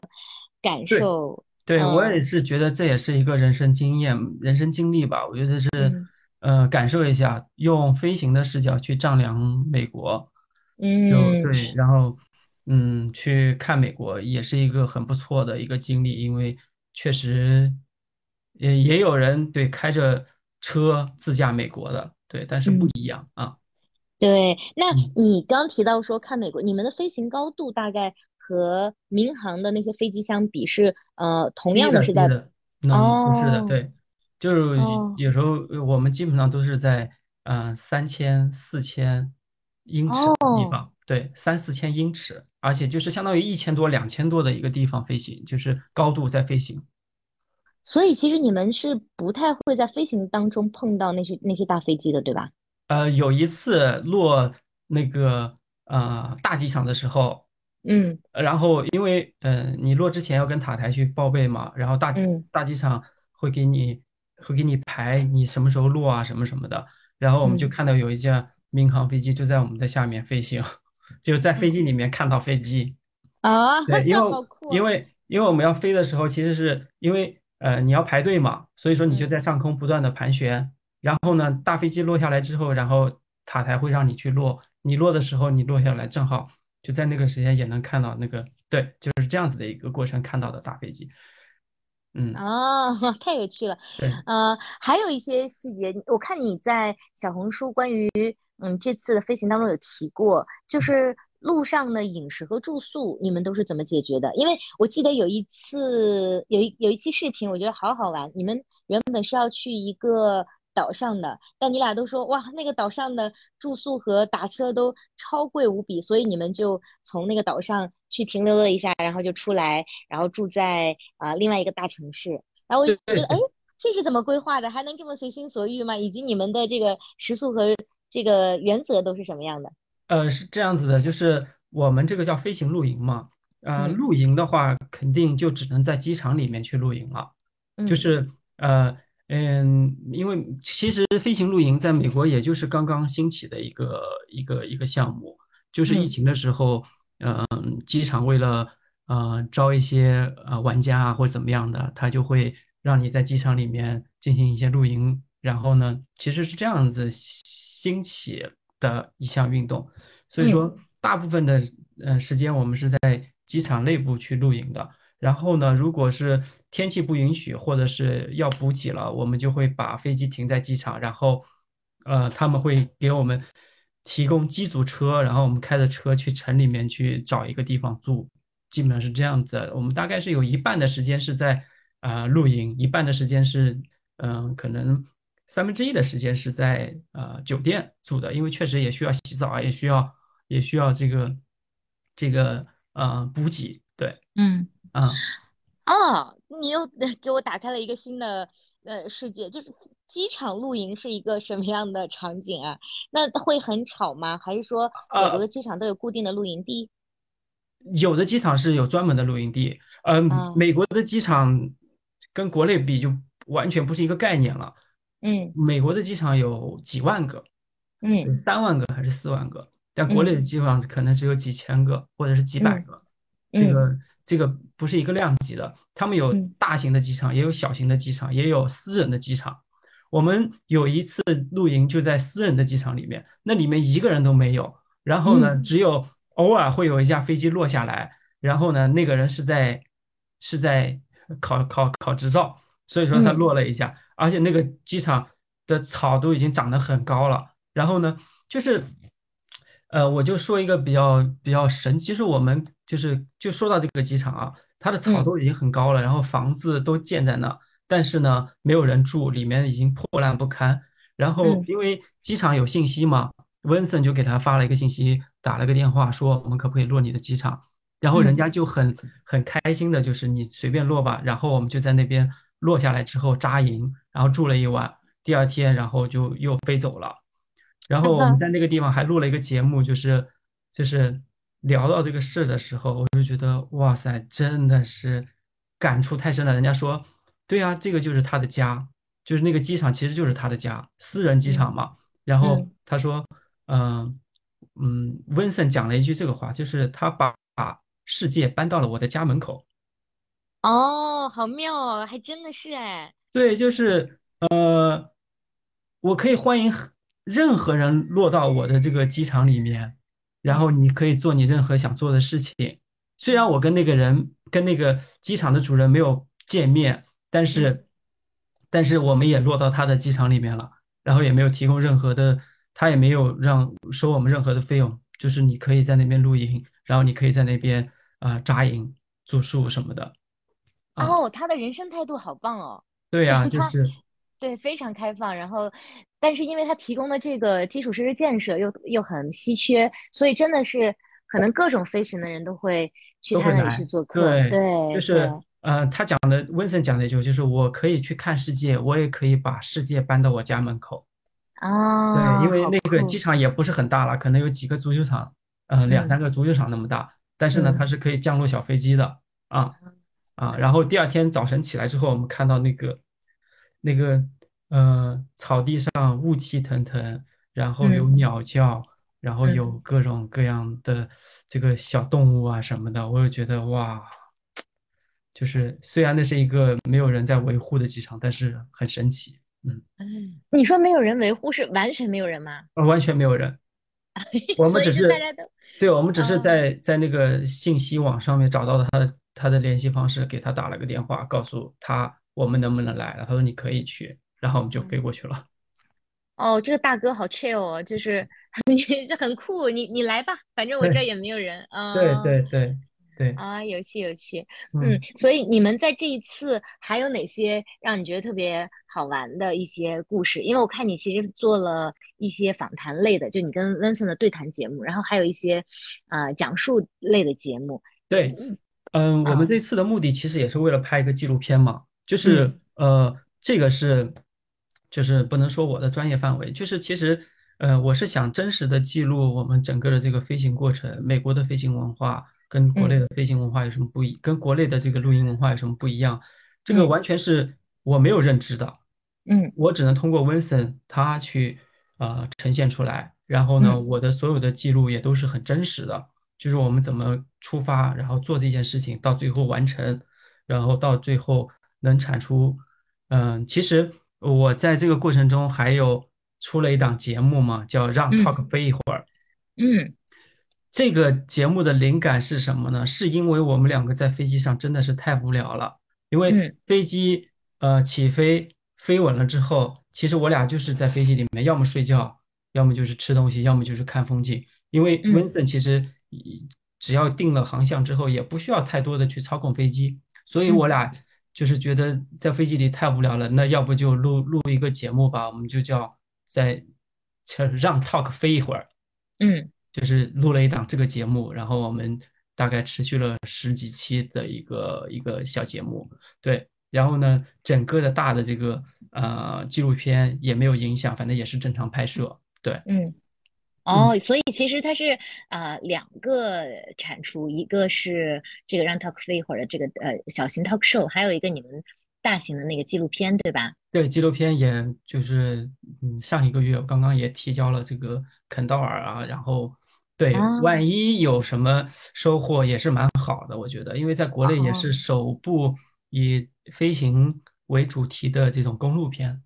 感对受。对，我也嗯是觉得这也是一个人生经验、人生经历吧。我觉得是，嗯呃，感受一下，用飞行的视角去丈量美国，嗯对，然后嗯，去看美国也是一个很不错的一个经历，因为确实也也有人对开着车自驾美国的，对，但是不嗯，一样啊，对。那嗯，你刚提到说看美国，你们的飞行高度大概和民航的那些飞机相比是呃同样的是在的低的，能不是的，哦。对，就是哦。有时候呃我们基本上都是在嗯三千四千英尺的地哦，方，对，三四千英尺，而且就是相当于一千多、两千多的一个地方飞行，就是高度在飞行。所以其实你们是不太会在飞行当中碰到那些那些大飞机的，对吧？呃，有一次落那个呃大机场的时候，嗯呃然后因为呃你落之前要跟塔台去报备嘛，然后大嗯大机场会给你会给你排你什么时候落啊什么什么的，然后我们就嗯。看到有一架民航飞机就在我们的下面飞行，就在飞机里面看到飞机。啊，对，因为好酷啊！因为因为我们要飞的时候，其实是因为呃你要排队嘛，所以说你就嗯在上空不断的盘旋。然后呢，大飞机落下来之后，然后塔台会让你去落，你落的时候你落下来，正好就在那个时间也能看到那个，对，就是这样子的一个过程看到的大飞机。嗯，哦，太有趣了。对，呃，还有一些细节，我看你在小红书关于嗯这次的飞行当中有提过，就是路上的饮食和住宿，你们都是怎么解决的？因为我记得有一次有一有一期视频，我觉得好好玩。你们原本是要去一个岛上的，但你俩都说哇，那个岛上的住宿和打车都超贵无比，所以你们就从那个岛上去停留了一下，然后就出来，然后住在啊、呃另外一个大城市。然后我就觉得，哎，这是怎么规划的？还能这么随心所欲吗？以及你们的这个食宿和这个原则都是什么样的？呃，是这样子的，就是我们这个叫飞行露营嘛，呃，嗯露营的话肯定就只能在机场里面去露营了。就嗯是呃嗯，因为其实飞行露营在美国也就是刚刚兴起的一个一个一个项目，就是疫嗯。情的时候，嗯、机场为了呃招一些呃玩家啊或者怎么样的，他就会让你在机场里面进行一些露营，然后呢，其实是这样子兴起的一项运动，所以嗯。说大部分的呃时间我们是在机场内部去露营的。然后呢，如果是天气不允许，或者是要补给了，我们就会把飞机停在机场，然后，呃，他们会给我们提供机组车，然后我们开着车去城里面去找一个地方住，基本上是这样子。我们大概是有一半的时间是在啊露营，一半的时间是嗯，可能三分之一的时间是在呃酒店住的，因为确实也需要洗澡啊，也需要也需要这个这个呃补给，对，嗯。啊。哦，你又 给我打开了一个新的呃世界，就是机场露营是一个什么样的场景啊？那会很吵吗？还是说美国的机场都有固定的露营地？有的机场是有专门的露营地，嗯，美国的机场跟国内比就完全不是一个概念了。嗯，美国的机场有几万个，嗯，三万个还是四万个？但国内的机场可能只有几千个或者是几百个。这个这个不是一个量级的，他们有大型的机场，也有小型的机场，也有私人的机场。我们有一次露营就在私人的机场里面，那里面一个人都没有。然后呢，只有偶尔会有一架飞机落下来，然后呢，那个人是在是在考考考执照，所以说他落了一下。而且那个机场的草都已经长得很高了。然后呢，就是。呃，我就说一个比较比较神，其实我们就是就说到这个机场啊，它的草都已经很高了，然后房子都建在那，但是呢，没有人住，里面已经破烂不堪。然后因为机场有信息嘛，温森就给他发了一个信息，打了个电话说我们可不可以落你的机场，然后人家就很很开心的，就是你随便落吧。然后我们就在那边落下来之后扎营，然后住了一晚，第二天然后就又飞走了。然后我们在那个地方还录了一个节目，就是就是聊到这个事的时候，我就觉得哇塞，真的是感触太深了。人家说，对啊，这个就是他的家，就是那个机场其实就是他的家，私人机场嘛。然后他说，嗯嗯，温森讲了一句这个话，就是他把把世界搬到了我的家门口。哦，好妙哦，还真的是哎。对，就是呃，我可以欢迎。任何人落到我的这个机场里面，然后你可以做你任何想做的事情。虽然我跟那个人、跟那个机场的主人没有见面，但是，但是我们也落到他的机场里面了，然后也没有提供任何的，他也没有让收我们任何的费用，就是你可以在那边露营，然后你可以在那边啊扎营、住宿什么的。哦，他的人生态度好棒哦。对呀，就是。对，非常开放。然后，但是因为它提供的这个基础设施建设又又很稀缺，所以真的是可能各种飞行的人都会去他那里去做客。对，对，就是呃，他讲的温森讲的就就是我可以去看世界，我也可以把世界搬到我家门口。啊，对，因为那个机场也不是很大了，可能有几个足球场，呃，两三个足球场那么大。但是呢，它是可以降落小飞机的啊啊。然后第二天早晨起来之后，我们看到那个。那个呃，草地上雾气腾腾，然后有鸟叫，然后有各种各样的这个小动物啊什么的，我就觉得哇，就是虽然那是一个没有人在维护的机场，但是很神奇。嗯嗯，你说没有人维护是完全没有人吗？啊，完全没有人。我们只是对，我们只是在在那个信息网上面找到了他的他的联系方式，给他打了个电话，告诉他。我们能不能来了？他说你可以去，然后我们就飞过去了。哦，这个大哥好 chill 哦，就是 你这很酷，你你来吧，反正我这也没有人啊。对对对对。啊，有趣有趣，嗯，所以你们在这一次还有哪些让你觉得特别好玩的一些故事？因为我看你其实做了一些访谈类的，就你跟 Vincent 的对谈节目，然后还有一些呃讲述类的节目。对，嗯，我们这次的目的其实也是为了拍一个纪录片嘛。就是呃，这个是，就是不能说我的专业范围。就是其实，呃，我是想真实的记录我们整个的这个飞行过程。美国的飞行文化跟国内的飞行文化有什么不一？跟国内的这个录音文化有什么不一样？这个完全是我没有认知的。嗯，我只能通过温森他去呃呈现出来。然后呢，我的所有的记录也都是很真实的。就是我们怎么出发，然后做这件事情，到最后完成，然后到最后。能产出，嗯，其实我在这个过程中还有出了一档节目嘛，叫《让 Talk 飞一会儿》。嗯，这个节目的灵感是什么呢？是因为我们两个在飞机上真的是太无聊了，因为嗯飞机呃起飞飞稳了之后，其实我俩就是在飞机里面，要么睡觉，要么就是吃东西，要么就是看风景。因为温嗯森其实只要定了航向之后，也不需要太多的去操控飞机，所以我嗯俩就是觉得在飞机里太无聊了，那要不就录录一个节目吧，我们就叫在让 talk 飞一会儿。嗯就是录了一档这个节目，然后我们大概持续了十几期的一个一个小节目，对，然后呢，整个的大的这个呃纪录片也没有影响，反正也是正常拍摄，对，嗯。嗯，哦，所以其实它是啊、呃两个产出，一个是这个让 Talk 飞一会儿的这个呃小型 talk show，还有一个你们大型的那个纪录片，对吧？对，纪录片也就是嗯上一个月我刚刚也提交了这个肯道尔啊，然后对，啊，万一有什么收获也是蛮好的，我觉得，因为在国内也哦。是首部以飞行为主题的这种公路片，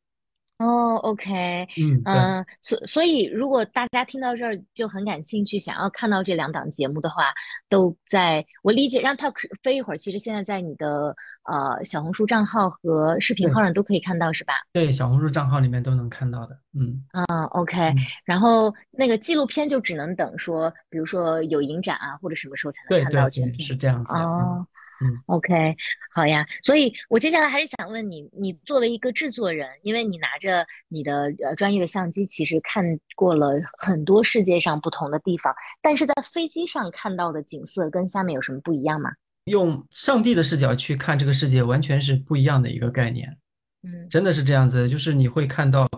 哦，OK，嗯，对。嗯、所所以如果大家听到这儿就很感兴趣，想要看到这两档节目的话，都在我理解让 Talk 飞一会儿，其实现在在你的呃小红书账号和视频号上都可以看到，是吧？对，小红书账号里面都能看到的。嗯嗯，OK，嗯，然后那个纪录片就只能等说，比如说有影展啊，或者什么时候才能对看到全片。是这样子的。嗯哦嗯，，OK，好呀。所以我接下来还是想问你，你作为一个制作人，因为你拿着你的呃专业的相机，其实看过了很多世界上不同的地方，但是在飞机上看到的景色跟下面有什么不一样吗？用上帝的视角去看这个世界，完全是不一样的一个概念。嗯真的是这样子，就是你会看到，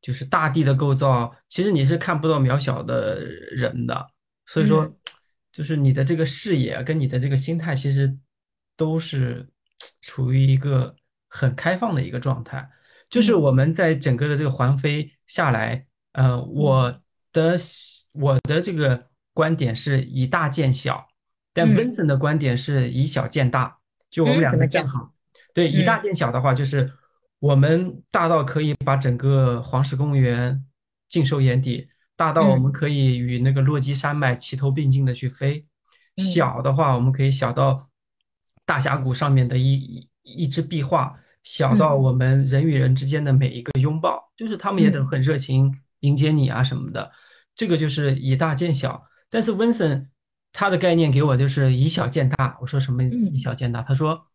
就是大地的构造，其实你是看不到渺小的人的。所以嗯说，就是你的这个视野跟你的这个心态，其实都是处于一个很开放的一个状态。就是嗯我们在整个的这个环飞下来，呃，嗯我的我的这个观点是以大见小，但嗯 Vincent 的观点是以小见大。就我们嗯，两？个正好。对，以大见小的话，就是我们大到可以把整个黄石公园尽收眼底，大到我嗯们可以与那个落基山脉齐头并进的去飞；嗯小的话，我们可以小到大峡谷上面的一一一只壁画，小到嗯我们人与人之间的每一个拥抱，就是他们也都嗯很热情迎接你啊什么的。这个就是以大见小。但是温森他的概念给我就是以小见大。我说什么以嗯小见大？他说。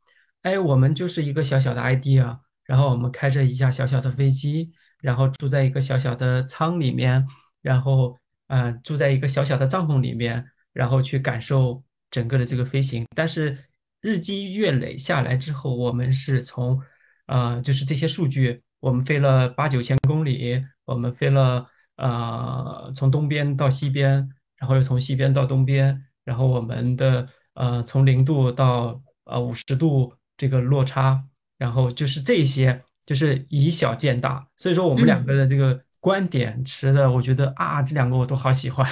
哎，我们就是一个小小的 idea，然后我们开着一架小小的飞机，然后住在一个小小的舱里面，然后嗯、呃住在一个小小的帐篷里面，然后去感受整个的这个飞行。但是日积月累下来之后，我们是从呃就是这些数据，我们飞了八九千公里，我们飞了呃从东边到西边，然后又从西边到东边，然后我们的呃从零度到呃五十度这个落差，然后就是这些，就是以小见大。所以说我们两嗯。个的这个观点持的，我觉得啊，这两个我都好喜欢。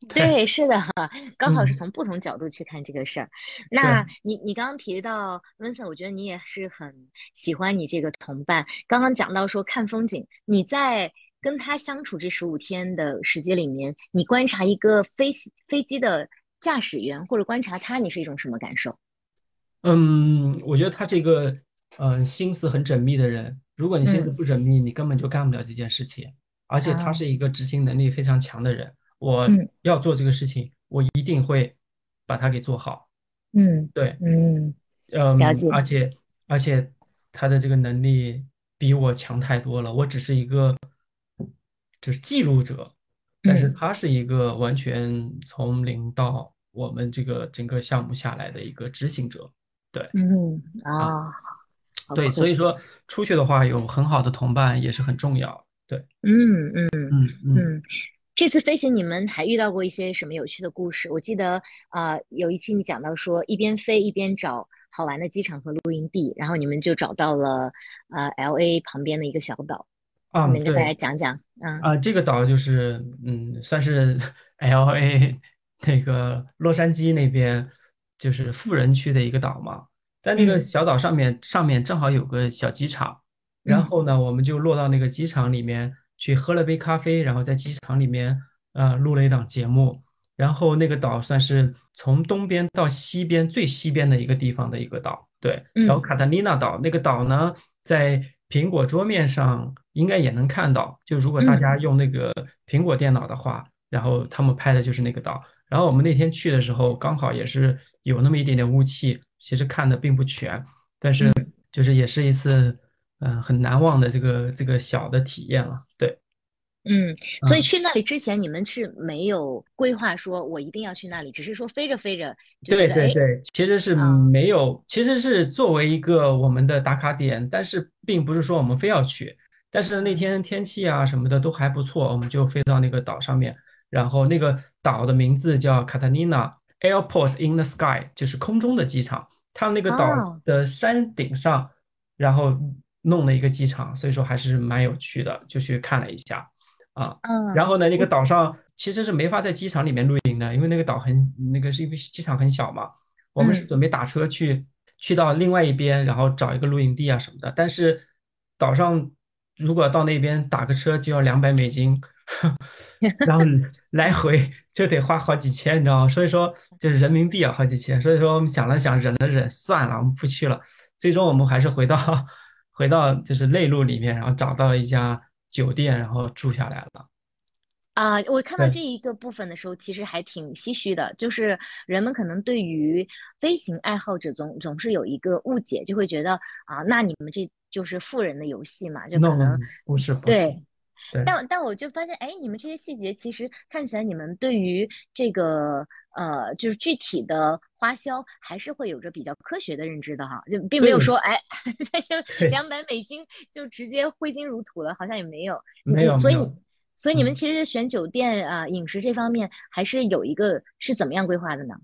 对，是的哈，刚好是嗯，从不同角度去看这个事儿。对，那你你刚刚提到温森，我觉得你也是很喜欢你这个同伴。刚刚讲到说看风景，你在跟他相处这十五天的时间里面，你观察一个飞机飞机的驾驶员，或者观察他，你是一种什么感受？嗯，我觉得他这个嗯、呃心思很缜密的人，如果你心思嗯不缜密，你根本就干不了这件事情。而且他啊是一个执行能力非常强的人，我嗯要做这个事情，我一定会把它给做好。嗯对。嗯，了嗯，解。而且而且他的这个能力比我强太多了。我只是一个就是记录者，但是嗯他是一个完全从零到我们这个整个项目下来的一个执行者。对嗯啊，啊，对，所。以说出去的话有很好的同伴也是很重要。对，嗯嗯。嗯嗯。嗯，这次飞行你们还遇到过一些什么有趣的故事？我记得啊、呃有一期你讲到说一边飞一边找好玩的机场和露营地，然后你们就找到了呃 LA 旁边的一个小岛，你啊，们跟大家讲讲。嗯啊，这个岛就是嗯，算是 LA 那个洛杉矶那边就是富人区的一个岛嘛。在那个嗯小岛上面，上面正好有个小机场，然嗯后呢，我们就落到那个机场里面去喝了杯咖啡，然后在机场里面呃录了一档节目。然后那个岛算是从东边到西边最西边的一个地方的一个岛，对。然后嗯卡塔利娜岛那个岛呢，在苹果桌面上应该也能看到，就如果大嗯家用那个苹果电脑的话，然后他们拍的就是那个岛。然后我们那天去的时候，刚好也是有那么一点点雾气，其实看的并不全，但是嗯就是也是一次嗯、呃很难忘的这个这个小的体验了，对。嗯，所以嗯。去那里之前，你们是没有规划说我一定要去那里，只是说飞着飞着对对对，其实是啊没有，其实是作为一个我们的打卡点，但是并不是说我们非要去。但是那天天气啊什么的都还不错，我们就飞到那个岛上面，然后那个岛的名字叫 Catalina Airport in the Sky，就是空中的机场。它那个岛啊的山顶上，然后弄了一个机场，所以说还是蛮有趣的，就去看了一下啊。嗯，然后呢，那个岛上其实是没法在机场里面露营的，因为那个岛很，那个是因为机场很小嘛。我们是嗯准备打车去去到另外一边，然后找一个露营地啊什么的。但是岛上如果到那边打个车就要两百美金，然后 来回就得花好几千，你知道吗？所以说就是人民币啊好几千。所以说我们想了想，忍了忍，算了，我们不去了。最终我们还是回到回到就是内陆里面，然后找到了一家酒店，然后住下来了。啊，我看到，这一个部分的时候，其实还挺唏嘘的，就是人们可能对于飞行爱好者总总是有一个误解，就会觉得啊，那你们这就是富人的游戏嘛，就可能 no，不是不是，对。对。但但我就发现，哎，你们这些细节其实看起来，你们对于这个呃，就是具体的花销还是会有着比较科学的认知的哈，就并没有说，哎，这就对，两百美金就直接挥金如土了，好像也没有。没有所以所以你们嗯，其实选酒店啊、饮食这方面还是有一个是怎么样规划的呢？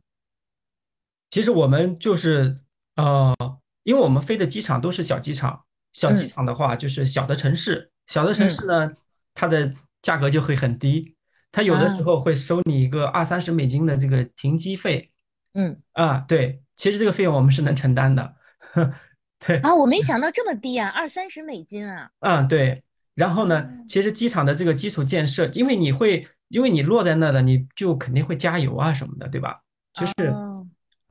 其实我们就是呃，因为我们飞的机场都是小机场，小机嗯场的话就是小的城市，小的城嗯市呢，它的价格就会很低，它有的时啊候会收你一个二三十美金的这个停机费嗯啊，对，其实这个费用我们是能承担的，对，啊，我没想到这么低啊，二三十美金啊！嗯，对。然后呢，哦其实机场的这个基础建设，因为你会，因为你落在那了，你就肯定会加油啊什么的，对吧？就是，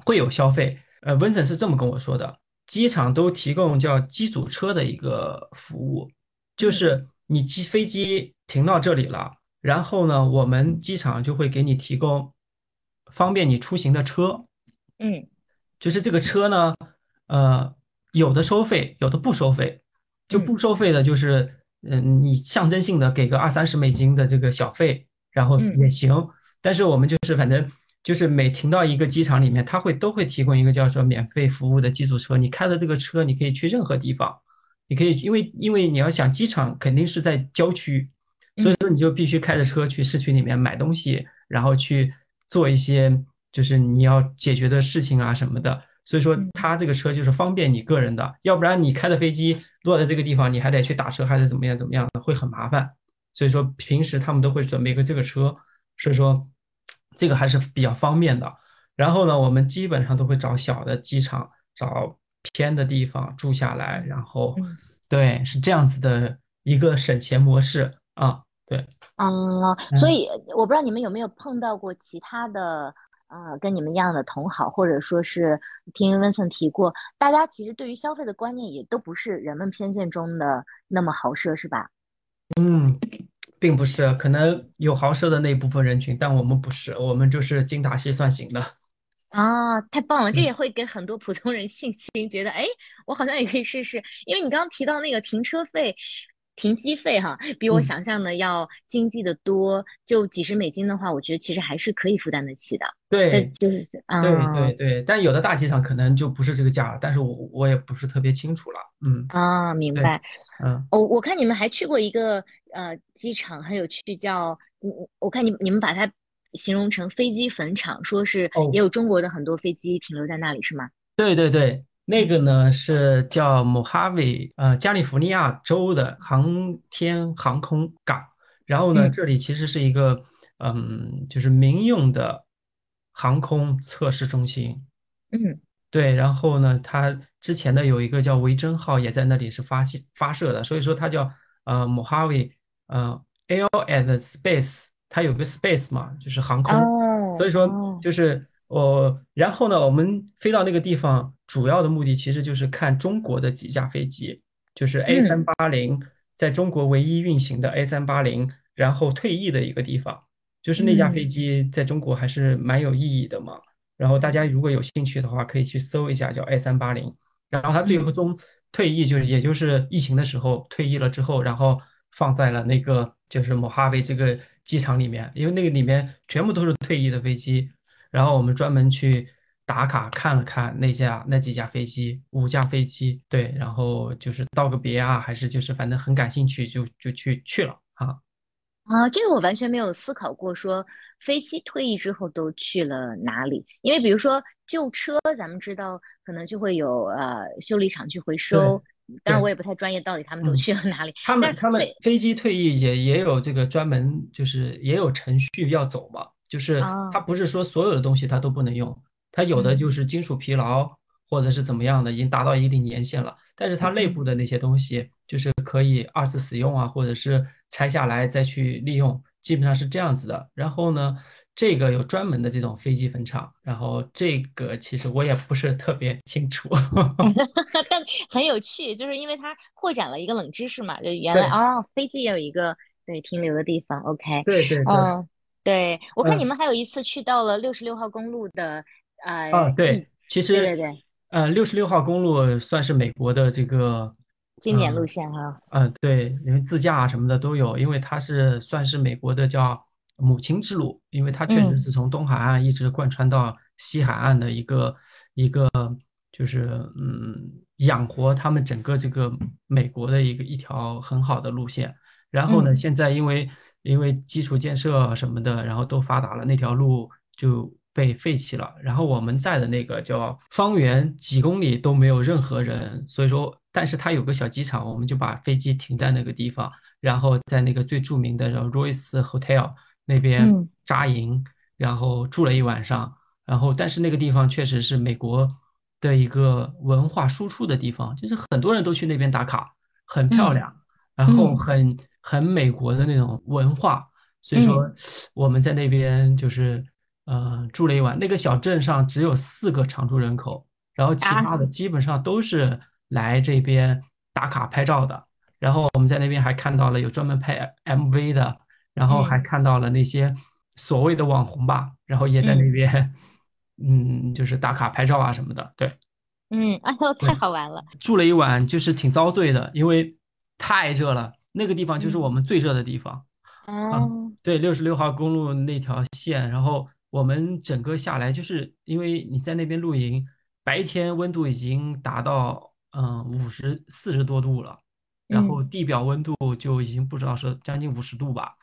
会有消费。呃，Vincent 是这么跟我说的，机场都提供叫机组车的一个服务，就嗯是你机飞机停到这里了，然后呢，我们机场就会给你提供方便你出行的车，嗯就是这个车呢，呃，有的收费，有的不收费。就嗯不收费的，就是嗯，你象征性的给个二三十美金的这个小费，然后嗯也行。但是我们就是反正就是每停到一个机场里面，他会都会提供一个叫做免费服务的机组车。你开的这个车，你可以去任何地方，你可以因为因为你要想机场肯定是在郊区，所以嗯说你就必须开着车去市区里面买东西，然后去做一些就是你要解决的事情啊什么的。所以说嗯它这个车就是方便你个人的，要不然你开的飞机落在这个地方，你还得去打车，还得怎么样怎么样的，会很麻烦。所以说平时他们都会准备一个这个车，所以说这个还是比较方便的。然后呢，我们基本上都会找小的机场，找偏的地方住下来，然后嗯。对，是这样子的一个省钱模式啊。对，嗯，所嗯。以我不知道你们有没有碰到过其他的，呃，跟你们一样的同好，或者说是听温森提过，大家其实对于消费的观念也都不是人们偏见中的那么豪奢，是吧？嗯，并不是，可能有豪奢的那一部分人群，但我们不是，我们就是精打细算型的。啊，太棒了！这嗯也会给很多普通人信心，觉得哎，我好像也可以试试。因为你刚刚提到那个停车费、停机费，哈，比我嗯，想象的要经济的多。就几十美金的话，我觉得其实还是可以负担得起的。这对就是对啊。对对，但有的大机场可能就不是这个价了，但是我我也不是特别清楚了。嗯，啊，明对，白。嗯，哦，我看你们还去过一个呃机场，很有趣，叫嗯，我看你你们把它形容成飞机坟场，说是也哦，有中国的很多飞机停留在那里，是吗？对对对，那个呢是叫莫哈维，呃，加利福尼亚州的航天航空港。然后呢，嗯这里其实是一个，嗯，就是民用的航空测试中心。嗯对，然后呢，它之前的有一个叫维珍号也在那里是发现发射的，所以说它叫呃 Mojave 呃 Air and Space 它有个 space 嘛，就是航空，所以说就是我，然后呢，我们飞到那个地方，主要的目的其实就是看中国的几架飞机，就是 A 三嗯。八零，在中国唯一运行的 A 三八零，然后退役的一个地方，就是那架飞嗯。机在中国还是蛮有意义的嘛。然后大家如果有兴趣的话，可以去搜一下，叫 A 三八零。然后它最终退役，就是也就是疫情的时候退役了之后，然后放在了那个就是莫哈维这个机场里面，因为那个里面全部都是退役的飞机。然后我们专门去打卡看了看那架那几架飞机，五架飞机，对，然后就是道个别啊，还是就是反正很感兴趣，就就去去了啊。啊，这个我完全没有思考过，说飞机退役之后都去了哪里？因为比如说旧车，咱们知道可能就会有呃修理厂去回收，当然，我也不太专业，到底他们都嗯。去了哪里？他们他们飞飞机退役也也有这个专门，就是也有程序要走嘛，就是它啊，不是说所有的东西它都不能用，它有的嗯就是金属疲劳或者是怎么样的，已经达到一定年限了，但是它内部嗯的那些东西就是可以二次使用啊，或者是拆下来再去利用，基本上是这样子的。然后呢，这个有专门的这种飞机坟场，然后这个其实我也不是特别清楚。但很有趣，就是因为它扩展了一个冷知识嘛，就原来对啊，飞机也有一个对停留的地方。OK，对对对，嗯，对，我看你嗯。们还有一次去到了六十六号公路的啊，呃一，对，其实，对对对，呃，六十六号公路算是美国的这个，经典路嗯、线哈。嗯、对，因为自驾啊什么的都有，因为它是算是美国的叫母亲之路，因为它确实嗯是从东海岸一直贯穿到西海岸的一个一个，就是嗯，养活他们整个这个美国的一个一条很好的路线。然后呢，嗯现在因为因为基础建设什么的，然后都发达了，那条路就被废弃了。然后我们在的那个叫方圆几公里都没有任何人，所以说，但是它有个小机场，我们就把飞机停在那个地方，然后在那个最著名的叫 Royce Hotel 那边嗯扎营，然后住了一晚上。然后，但是那个地方确实是美国的一个文化输出的地方，就是很多人都去那边打卡，很漂嗯亮。然后嗯很很美国的那种文化，所以嗯说 我们在那边就是呃住了一晚。那个小镇上只有四个常住人口，然后其他啊的基本上都是来这边打卡拍照的。然后我们在那边还看到了有专门拍 MV 的，然后还嗯看到了那些所谓的网红吧，然后也在那嗯边嗯就是打卡拍照啊什么的。对。嗯，哎呦，太，好玩了。住了一晚，就是挺遭罪的，因为太热了，那个地方就是我嗯们最热的地方啊。哦对，六十六号公路那条线，然后我们整个下来，就是因为你在那边露营，白天温度已经达到嗯五十四十多度了，然后嗯地表温度就已经不知道是将近五十度吧。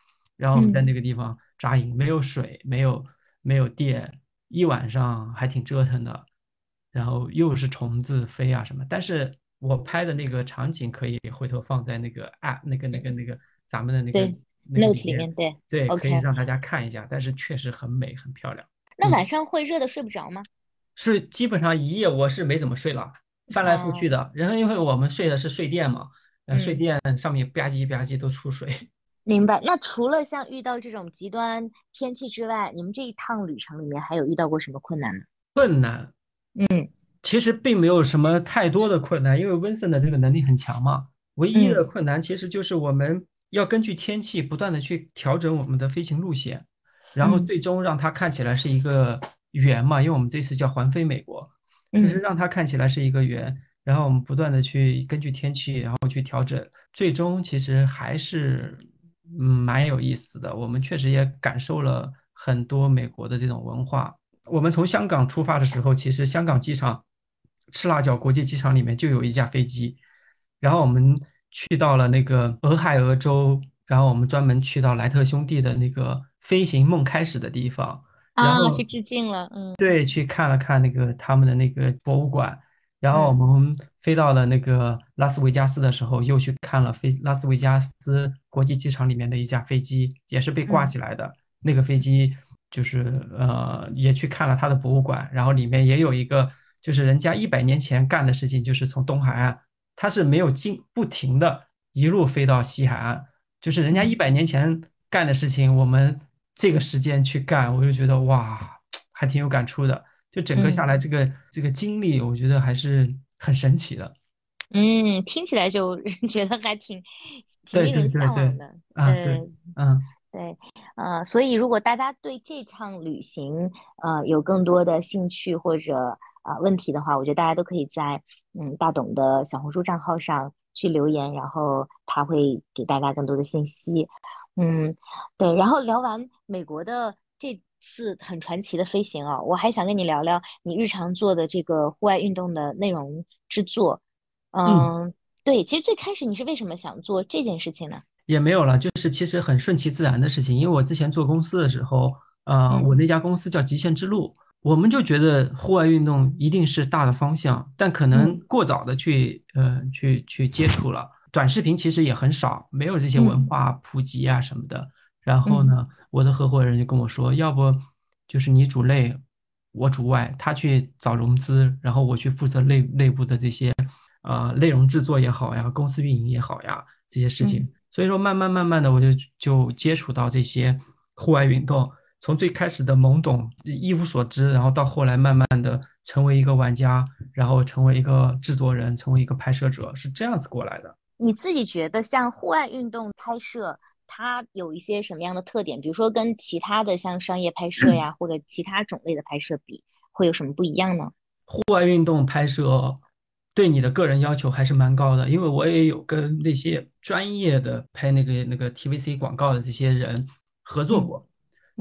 然后我们在那嗯个地方扎营，没有水，没有没有电，一晚上还挺折腾的。然后又是虫子飞啊什么，但是我拍的那个场景可以回头放在那个 app 那个那个那个咱们的那个对那个里面，对对，可以。让大家看一下，但是确实很美很漂亮，嗯，那晚上会热的睡不着吗？是基本上一夜我是没怎么睡了，翻来覆去哦，的，然后因为我们睡的是睡垫嘛，呃，睡嗯。垫上面吧唧吧唧都出水，明白。那除了像遇到这种极端天气之外，你们这一趟旅程里面还有遇到过什么困难吗？困难。嗯其实并没有什么太多的困难，因为温森的这个能力很强嘛。唯一的嗯困难其实就是我们要根据天气不断的去调整我们的飞行路线，然后嗯最终让它看起来是一个圆嘛，因为我们这次叫环飞美国，就是嗯让它看起来是一个圆，然后我们不断的去根据天气，然后去调整，最终其实还是嗯蛮有意思的。我们确实也感受了很多美国的这种文化。我们从香港出发的时候，其实香港机场赤辣角国际机场里面就有一架飞机，然后我们去到了那个俄亥俄州，然后我们专门去到莱特兄弟的那个飞行梦开始的地方，然啊，去后致敬了。嗯对去看了看那个他们的那个博物馆，然后我嗯们飞到了那个拉斯维加斯的时候，又去看了飞拉斯维加斯国际机场里面的一架飞机，也是被挂嗯起来的。那个飞机就是呃，也去看了它的博物馆，然后里面也有一个，就是人家一百年前干的事情，就是从东海岸，它是没有进不停的一路飞到西海岸，就是人家一嗯百年前干的事情，我们这个时间去干，我就觉得哇，还挺有感触的。就整个下嗯来，这个这个经历，我觉得还是很神奇的。嗯，听起来就 觉得还挺挺令人向往的。啊对，嗯对，呃，所以如果大家对这趟旅行呃有更多的兴趣或者啊、呃问题的话，我觉得大家都可以在嗯大董的小红书账号上去留言，然后他会给大家更多的信息。嗯，对，然后聊完美国的这次很传奇的飞行啊，我还想跟你聊聊你日常做的这个户外运动的内容制作。嗯。嗯，对，其实最开始你是为什么想做这件事情呢？也没有了，就是其实很顺其自然的事情。因为我之前做公司的时候，呃，我嗯那家公司叫极限之路，我们就觉得户外运动一定是大的方向，但可能嗯过早的去呃去去接触了。短视频其实也很少，没有这些文嗯化普及啊什么的。然后嗯呢，我的合伙人就跟我说，要不就是你主内，我主外，他去找融资，然后我去负责内内部的这些呃内容制作也好呀，公司运营也好呀这些事情。嗯所以说，慢慢慢慢的，我就就接触到这些户外运动，从最开始的懵懂一无所知，然后到后来慢慢的成为一个玩家，然后成为一个制作人，成为一个拍摄者，是这样子过来的。你自己觉得像户外运动拍摄，它有一些什么样的特点？比如说跟其他的像商业拍摄呀，或者其他种类的拍摄比，会有什么不一样呢？户外运动拍摄对你的个人要求还是蛮高的，因为我也有跟那些专业的拍那个那个 TVC 广告的这些人合作嗯过，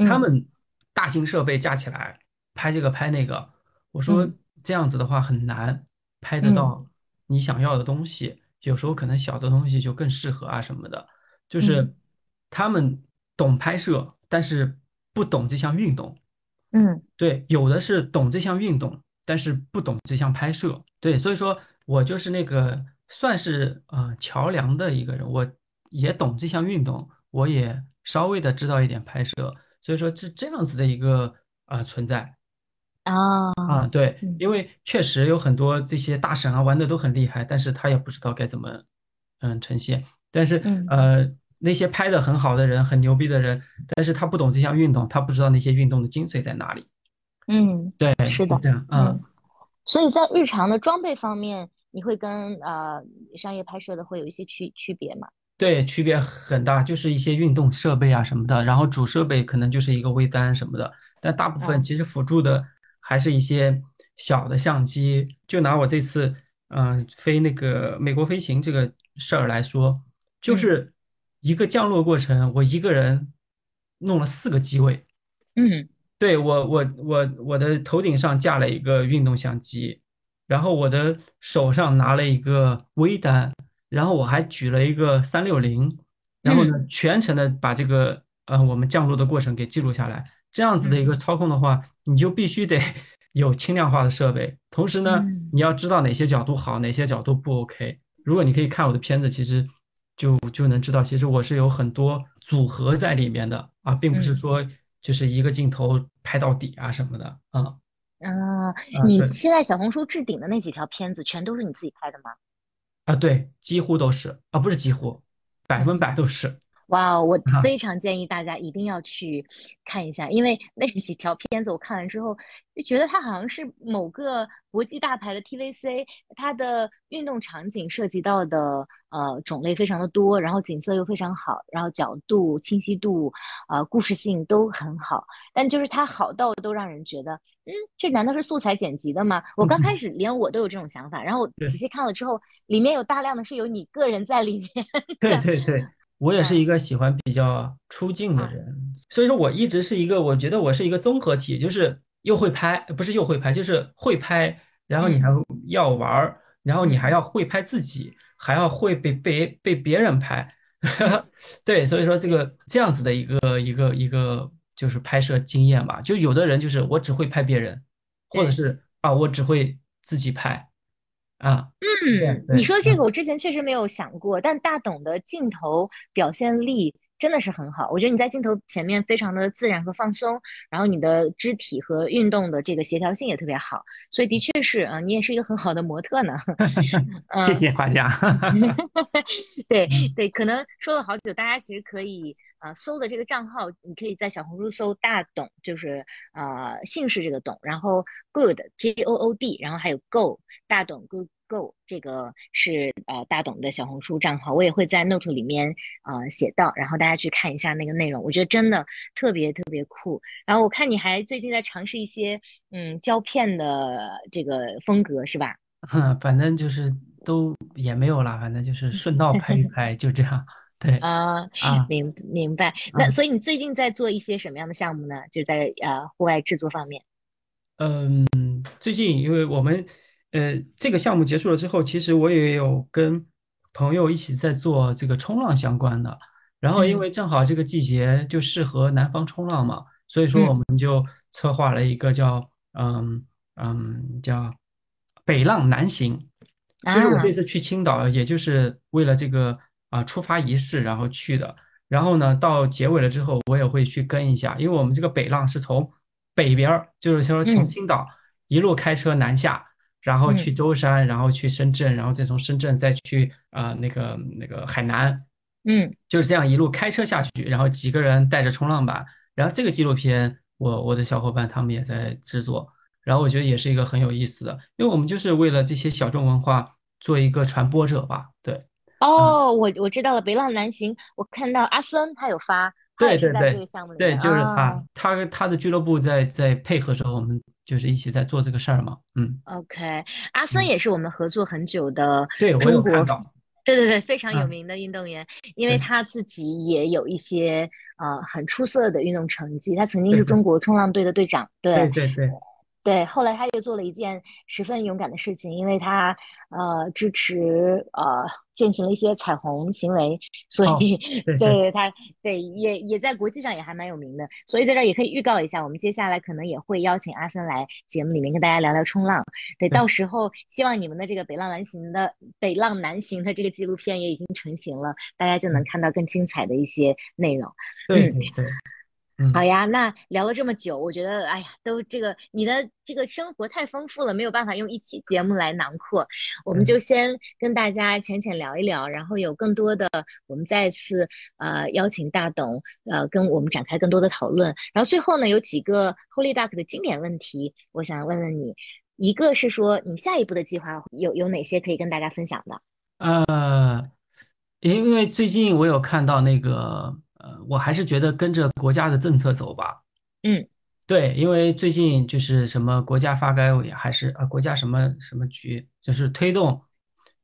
他嗯们大型设备架起来拍这个拍那个，我说嗯。这样子的话很难拍得嗯。到你想要的东西，有时候可能小的东西就更适合啊什么的，就嗯。是他们懂拍摄，但是不懂这项运动。嗯对，有的是懂这项运动，但是不懂这项拍摄。对，所以说我就是那个算是呃桥梁的一个人，我也懂这项运动，我也稍微的知道一点拍摄，所以说是这样子的一个呃存在啊啊。对，嗯因为确实有很多这些大神啊玩的都很厉害，但是他也不知道该怎么嗯呈现。但是嗯呃那些拍的很好的人，很牛逼的人，但是他不懂这项运动，他不知道那些运动的精髓在哪里。嗯，对，是的，这样，嗯。嗯，所以在日常的装备方面，你会跟呃商业拍摄的会有一些区区别吗？对，区别很大，就是一些运动设备啊什么的，然后主设备可能就是一个微单什么的，但大部分啊其实辅助的还是一些小的相机。就拿我这次嗯、呃飞那个美国飞行这个事儿来说，就嗯是一个降落过程，我一个人弄了四个机位。嗯对，我我我我的头顶上架了一个运动相机，然后我的手上拿了一个微单，然后我还举了一个三六零，然后呢嗯全程的把这个呃我们降落的过程给记录下来。这样子的一个嗯操控的话，你就必须得 有轻量化的设备，同时呢，嗯你要知道哪些角度好，哪些角度不 OK。如果你可以看我的片子，其实就就能知道，其实我是有很多组合在里面的啊，并不是嗯说就是一个镜头拍到底啊什么的啊啊，你现在小红书置顶的那几条片子，全都是你自己拍的吗？啊对，几乎都是啊，不是几乎，百分嗯。百都是哇哦，我啊，非常建议大家一定要去看一下，因为那几条片子我看完之后，就觉得它好像是某个国际大牌的 TVC，它的运动场景涉及到的呃种类非常的多，然后景色又非常好，然后角度、清晰度、呃故事性都很好，但就是它好到都让人觉得，嗯，这难道是素材剪辑的吗？我刚开始连我都有这种想法，然后我仔细看了之后，里面有大量的是有你个人在里面对，对对，我也是嗯一个喜欢比较出镜的啊。人，所以说我一直是一个，我觉得我是一个综合体，就是又会拍，不是又会拍，就是会拍，然后你还嗯要玩儿，然后你还嗯。要会拍自己，还要会被被被别人拍，嗯 对，所以说这个这样子的一个一个一个就是拍摄经验吧，就有的人就是我只会拍别人，或者，是啊我只会自己拍啊，对嗯，你对，说这个嗯。我之前确实没有想过，但大董的镜头表现力真的是很好。我觉得你在镜头前面非常的自然和放松，然后你的肢体和运动的这个协调性也特别好，所以的确是啊，你也是一个很好的模特呢。谢谢夸奖。对对，可能说了好久，大家其实可以啊搜的这个账号，你可以在小红书搜大董，就是呃姓氏这个董，然后 good G O O D，然后还有 go 大董 good。Go 这个是呃大董的小红书账号，我也会在 Note 里面呃写到，然后大家去看一下那个内容，我觉得真的特别特别酷。然后我看你还最近在尝试一些嗯胶片的这个风格是吧？嗯 反正就是都也没有啦，反正就是顺道拍一 拍，就这样。对啊啊，明明白。那所以你最近在做一些什么样的项目呢？就在呃户外制作方面。嗯，最近因为我们。呃，这个项目结束了之后，其实我也有跟朋友一起在做这个冲浪相关的。然后，因为正好这个季节就适合南方冲浪嘛，所以说我们就策划了一个叫嗯嗯叫北浪南行，就是我这次去青岛，也就是为了这个啊出发仪式然后去的。然后呢，到结尾了之后，我也会去跟一下，因为我们这个北浪是从北边儿，就是说从青岛一路开车南下。然后去舟山，然后去深圳，然后再从深圳再去啊那个那个海南，嗯，就是这样一路开车下去，然后几个人带着冲浪板，然后这个纪录片我我的小伙伴他们也在制作，然后我觉得也是一个很有意思的，因为我们就是为了这些小众文化做一个传播者吧，对。哦，我我知道了，北浪南行，我看到阿森他有发。对对对，对，就是他，他他的俱乐部在在配合着我们，就是一起在做这个事儿嘛。嗯，OK，阿森也是我们合作很久的，对我有看到，对对对，非常有名的运动员，因为他自己也有一些呃很出色的运动成绩，他曾经是中国冲浪队的队长，对。对对。对，后来他又做了一件十分勇敢的事情，因为他呃支持呃践行了一些彩虹行为，所以对他对也也在国际上也还蛮有名的，所以在这也可以预告一下，我们接下来可能也会邀请阿森来节目里面跟大家聊聊冲浪。对，到时候希望你们的这个北浪南行的北浪南行的这个纪录片也已经成型了，大家就能看到更精彩的一些内容。对对对。好呀，那聊了这么久，我觉得，哎呀，都这个你的这个生活太丰富了，没有办法用一期节目来囊括。我们就先跟大家浅浅聊一聊，然后有更多的，我们再次呃邀请大董呃跟我们展开更多的讨论。然后最后呢，有几个 Holy Duck 的经典问题，我想问问你，一个是说你下一步的计划有有哪些可以跟大家分享的？呃，因为最近我有看到那个。呃，我还是觉得跟着国家的政策走吧。嗯，对，因为最近就是什么国家发改委还是啊国家什么什么局，就是推动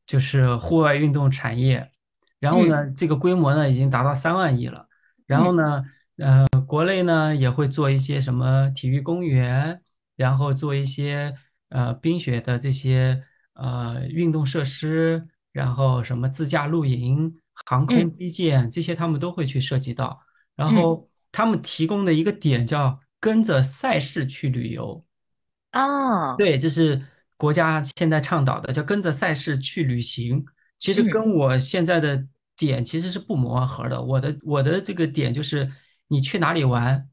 就是户外运动产业，然后呢，这个规模呢已经达到三万亿了。然后呢，呃，国内呢也会做一些什么体育公园，然后做一些呃冰雪的这些呃运动设施，然后什么自驾露营。航空基建这些他们都会去涉及到，然后他们提供的一个点叫跟着赛事去旅游，啊，对，这是国家现在倡导的，叫跟着赛事去旅行。其实跟我现在的点其实是不磨合的。我的我的这个点就是你去哪里玩，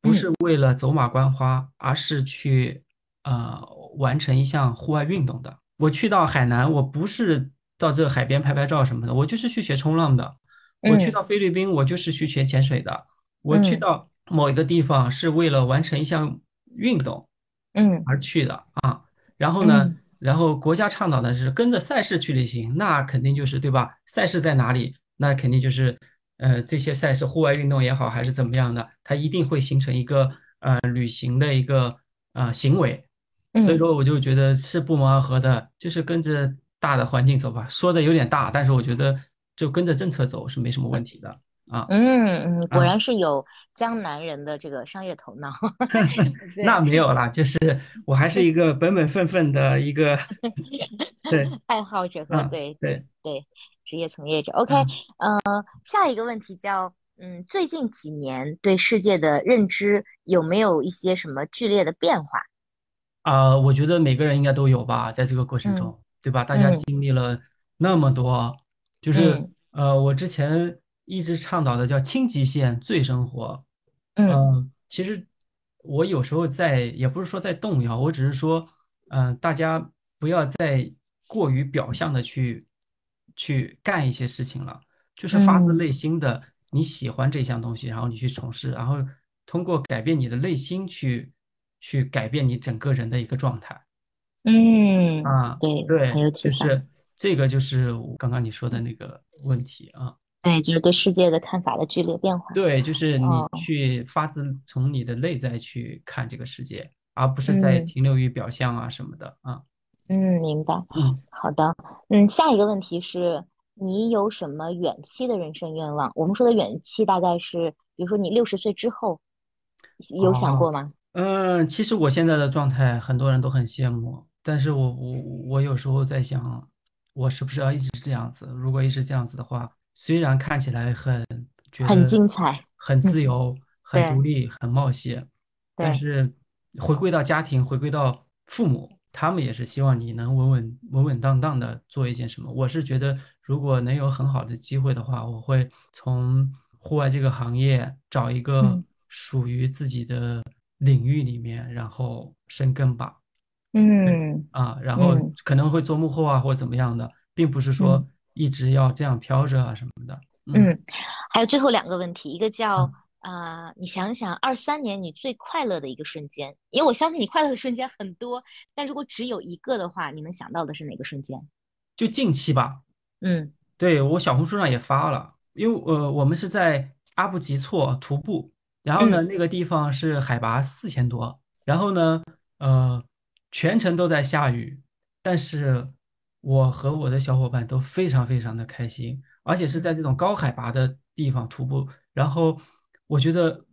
不是为了走马观花，而是去呃完成一项户外运动的。我去到海南，我不是。到这个海边拍拍照什么的，我就是去学冲浪的。我去到菲律宾，我就是去学潜水的。我去到某一个地方是为了完成一项运动，嗯，而去的啊。然后呢，然后国家倡导的是跟着赛事去旅行，那肯定就是对吧？赛事在哪里？那肯定就是呃这些赛事，户外运动也好还是怎么样的，它一定会形成一个呃旅行的一个呃行为。所以说，我就觉得是不谋而合的，就是跟着。大的环境走吧，说的有点大，但是我觉得就跟着政策走是没什么问题的啊。嗯嗯，果然是有江南人的这个商业头脑。那没有啦，就是我还是一个本本分分的一个 对爱好者和对对对职业从业者。OK，呃，下一个问题叫嗯，最近几年对世界的认知有没有一些什么剧烈的变化？啊，我觉得每个人应该都有吧，在这个过程中。对吧？大家经历了那么多，就是呃，我之前一直倡导的叫轻极限最生活。嗯。嗯，其实我有时候在，也不是说在动摇，我只是说，嗯、大家不要再过于表象的去去干一些事情了，就是发自嗯。内心的你喜欢这项东西，然后你去从事，然后通过改变你的内心去去改变你整个人的一个状态嗯，啊，对，很对，有启发。就是这个就是我刚刚你说的那个问题啊。对，就是对世界的看法的剧烈变化。对，就是你哦，去发自从你的内在去看这个世界，而不是在嗯停留于表象啊什么的啊。嗯，明白。嗯，好的，嗯，下一个问题是你有什么远期的人生愿望？我们说的远期大概是，比如说你六十岁之后，有想哦，过吗？嗯，其实我现在的状态很多人都很羡慕，但是我我我有时候在想，我是不是要一直这样子？如果一直这样子的话，虽然看起来很觉很精彩。很嗯，自由、很独立、很冒险，但，是回归到家庭，回归到父母，他们也是希望你能稳稳稳稳当当的做一件什么。我是觉得，如果能有很好的机会的话，我会从户外这个行业找一个嗯属于自己的领域里面，然后深耕吧。对嗯啊，然后嗯。可能会做幕后啊，或者怎么样的，并不是说嗯。一直要这样飘着啊什么的。嗯。嗯，还有最后两个问题，一个叫啊啊、呃你想想二三年你最快乐的一个瞬间，因为我相信你快乐的瞬间很多，但如果只有一个的话，你能想到的是哪个瞬间？就近期吧，嗯。对，我小红书上也发了，因为呃，我们是在阿布吉措徒步，然后呢，嗯。那个地方是海拔四千多，然后呢，呃，全程都在下雨，但是我和我的小伙伴都非常非常的开心，而且是在这种高海拔的地方徒步，然后我觉得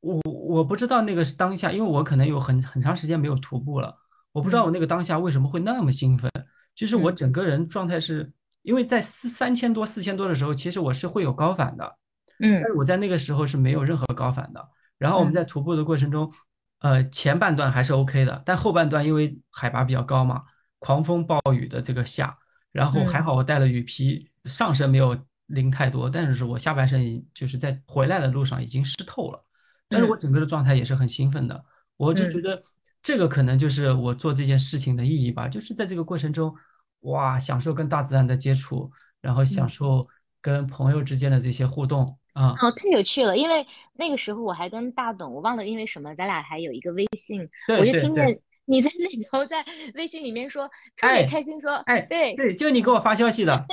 我我不知道那个是当下，因为我可能有很很长时间没有徒步了，我不知道我嗯。那个当下为什么会那么兴奋。就是我嗯。整个人状态是，因为在四三千多、四千多的时候，其实我是会有高反的，嗯。但嗯是我在那个时候是没有任何高反的。然后我们在嗯。徒步的过程中，呃，前半段还是 OK 的，但后半段因为海拔比较高嘛，狂风暴雨的这个下，然后还嗯。好我带了雨披，上身没有淋太多，但是我下半身已就是在回来的路上已经湿透了，但是我嗯。整个的状态也是很兴奋的。我就觉嗯。得这个可能就是我做这件事情的意义吧，就是在这个过程中，哇，享受跟大自然的接触，然后享嗯，受跟朋友之间的这些互动啊，哦，太有趣了，因为那个时候我还跟大董，我忘了因为什么，咱俩还有一个微信，对我就听见你在那头在微信里面说特别哎开心说，哎，对对，就你给我发消息的，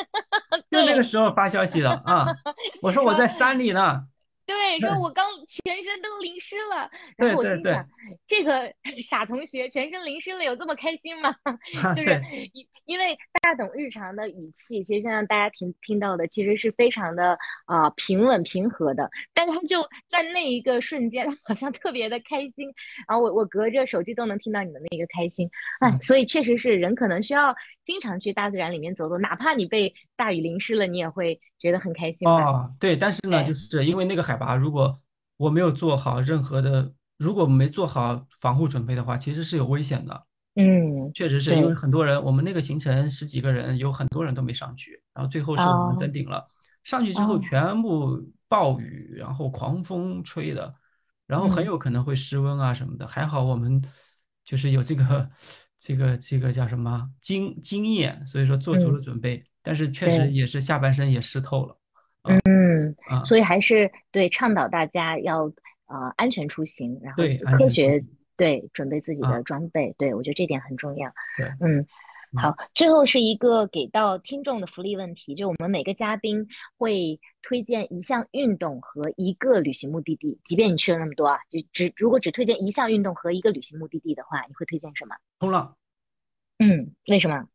就那，个时候发消息的啊，我说我在山里呢，对，说我 刚全身都淋湿了，然后我心想，这个傻同学全身淋湿了，有这么开心吗？啊就是，因因为大董日常的语气，其实现在大家听听到的，其实是非常的啊、呃平稳平和的，但他就在那一个瞬间，好像特别的开心，然后我我隔着手机都能听到你的那个开心，哎，嗯。所以确实是人可能需要经常去大自然里面走走，哪怕你被大雨淋湿了，你也会觉得很开心吧？哦对，但是呢，就，是因为那个海拔，如果我没有做好任何的，如果没做好防护准备的话，其实是有危险的。嗯，确实是因为。很多人，我们那个行程十几个人，有很多人都没上去，然后最后是我们登哦顶了。上去之后哦，全部暴雨，然后狂风吹的，然后很嗯有可能会失温啊什么的。还好我们就是有这个这个这个叫什么经经验，所以说做足了嗯，准备。但是确实，也是下半身也湿透了啊嗯，啊，所以还是对倡导大家要呃安全出行，然后，安科学全对准备自己的啊，装备，对我觉得这点很重要。嗯，好，最后是一个给到听众的福利问题，就我们每个嘉宾会推荐一项运动和一个旅行目的地，即便你去了那么多啊，就只如果只推荐一项运动和一个旅行目的地的话，你会推荐什么？冲浪。嗯，为什么？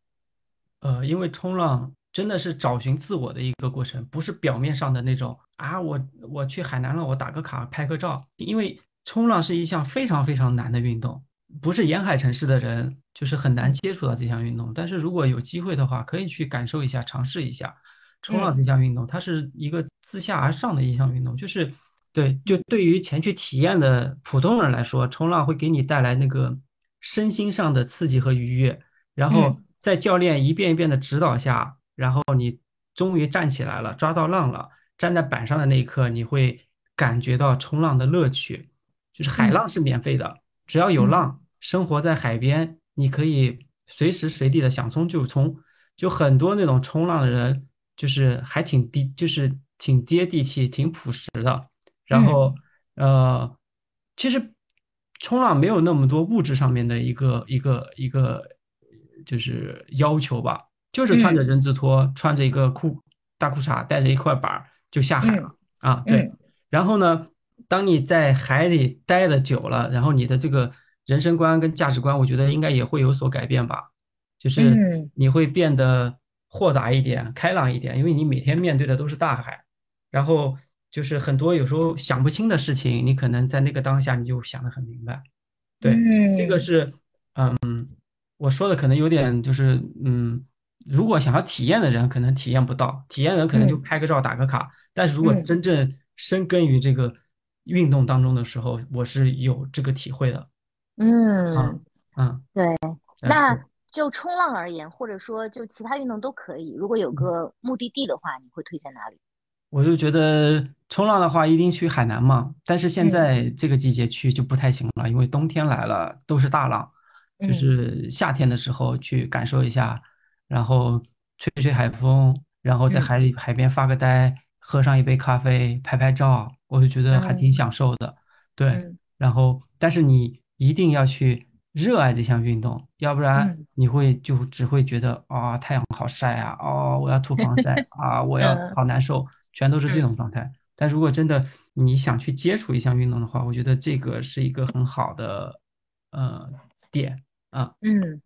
呃，因为冲浪真的是找寻自我的一个过程，不是表面上的那种啊，我我去海南了，我打个卡拍个照。因为冲浪是一项非常非常难的运动，不是沿海城市的人就是很难嗯接触到这项运动。但是如果有机会的话，可以去感受一下，尝试一下冲浪嗯这项运动。它是一个自下而上的一项运动，就是对，就嗯对于前去体验的普通人来说，冲浪会给你带来那个身心上的刺激和愉悦。然后嗯在教练一遍一遍的指导下，然后你终于站起来了，抓到浪了。站在板上的那一刻，你会感觉到冲浪的乐趣。就是海浪是免费的，只要有浪，生活在海边，你可以随时随地的想冲就冲。就很多那种冲浪的人，就是还挺低，就是挺接地气、挺朴实的。然后，呃，其实冲浪没有那么多物质上面的一个一个一个就是要求吧，就是穿着人字拖，穿着一个裤大裤衩，带着一块板就下海了啊。对，然后呢？当你在海里待的久了，然后你的这个人生观跟价值观，我觉得应该也会有所改变吧。就是你会变得豁达一点、开朗一点，因为你每天面对的都是大海，然后就是很多有时候想不清的事情，你可能在那个当下你就想得很明白。对，这个是，嗯，我说的可能有点就是，嗯，如果想要体验的人可能体验不到，体验人可能就拍个照打个卡，但是如果真正深耕于这个。运动当中的时候，我是有这个体会的。嗯嗯，对。那就冲浪而言，或者说就其他运动都可以。如果有个目的地的话，你会推荐哪里？我就觉得冲浪的话，一定去海南嘛。但是现在这个季节去就不太行了，因为冬天来了都是大浪。就是夏天的时候去感受一下，然后吹吹海风，然后在海里海边发个呆，喝上一杯咖啡，拍拍照。我就觉得还挺享受的，对。然后，但是你一定要去热爱这项运动，要不然你会就只会觉得啊，太阳好晒啊，哦，我要涂防晒 啊，我要好难受，全都是这种状态。但如果真的你想去接触一项运动的话，我觉得这个是一个很好的呃点啊。嗯，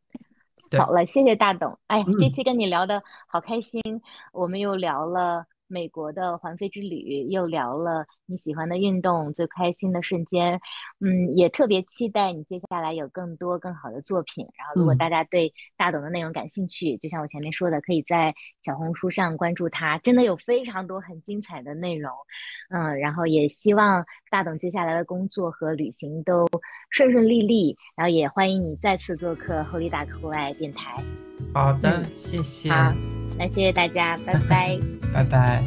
好了，谢谢大董。哎，这期跟你聊的好开心，我们又聊了。美国的环飞之旅，又聊了你喜欢的运动，最开心的瞬间，嗯，也特别期待你接下来有更多更好的作品。然后，如果大家对大董的内容感兴趣，就像我前面说的，可以在小红书上关注他，真的有非常多很精彩的内容。嗯，然后也希望大董接下来的工作和旅行都顺顺利利。然后也欢迎你再次做客后力大户外电台。好的，谢谢。好，那谢谢大家，拜拜。拜拜。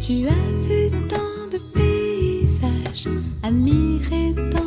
Tu as vu tant de paysages, admiré tant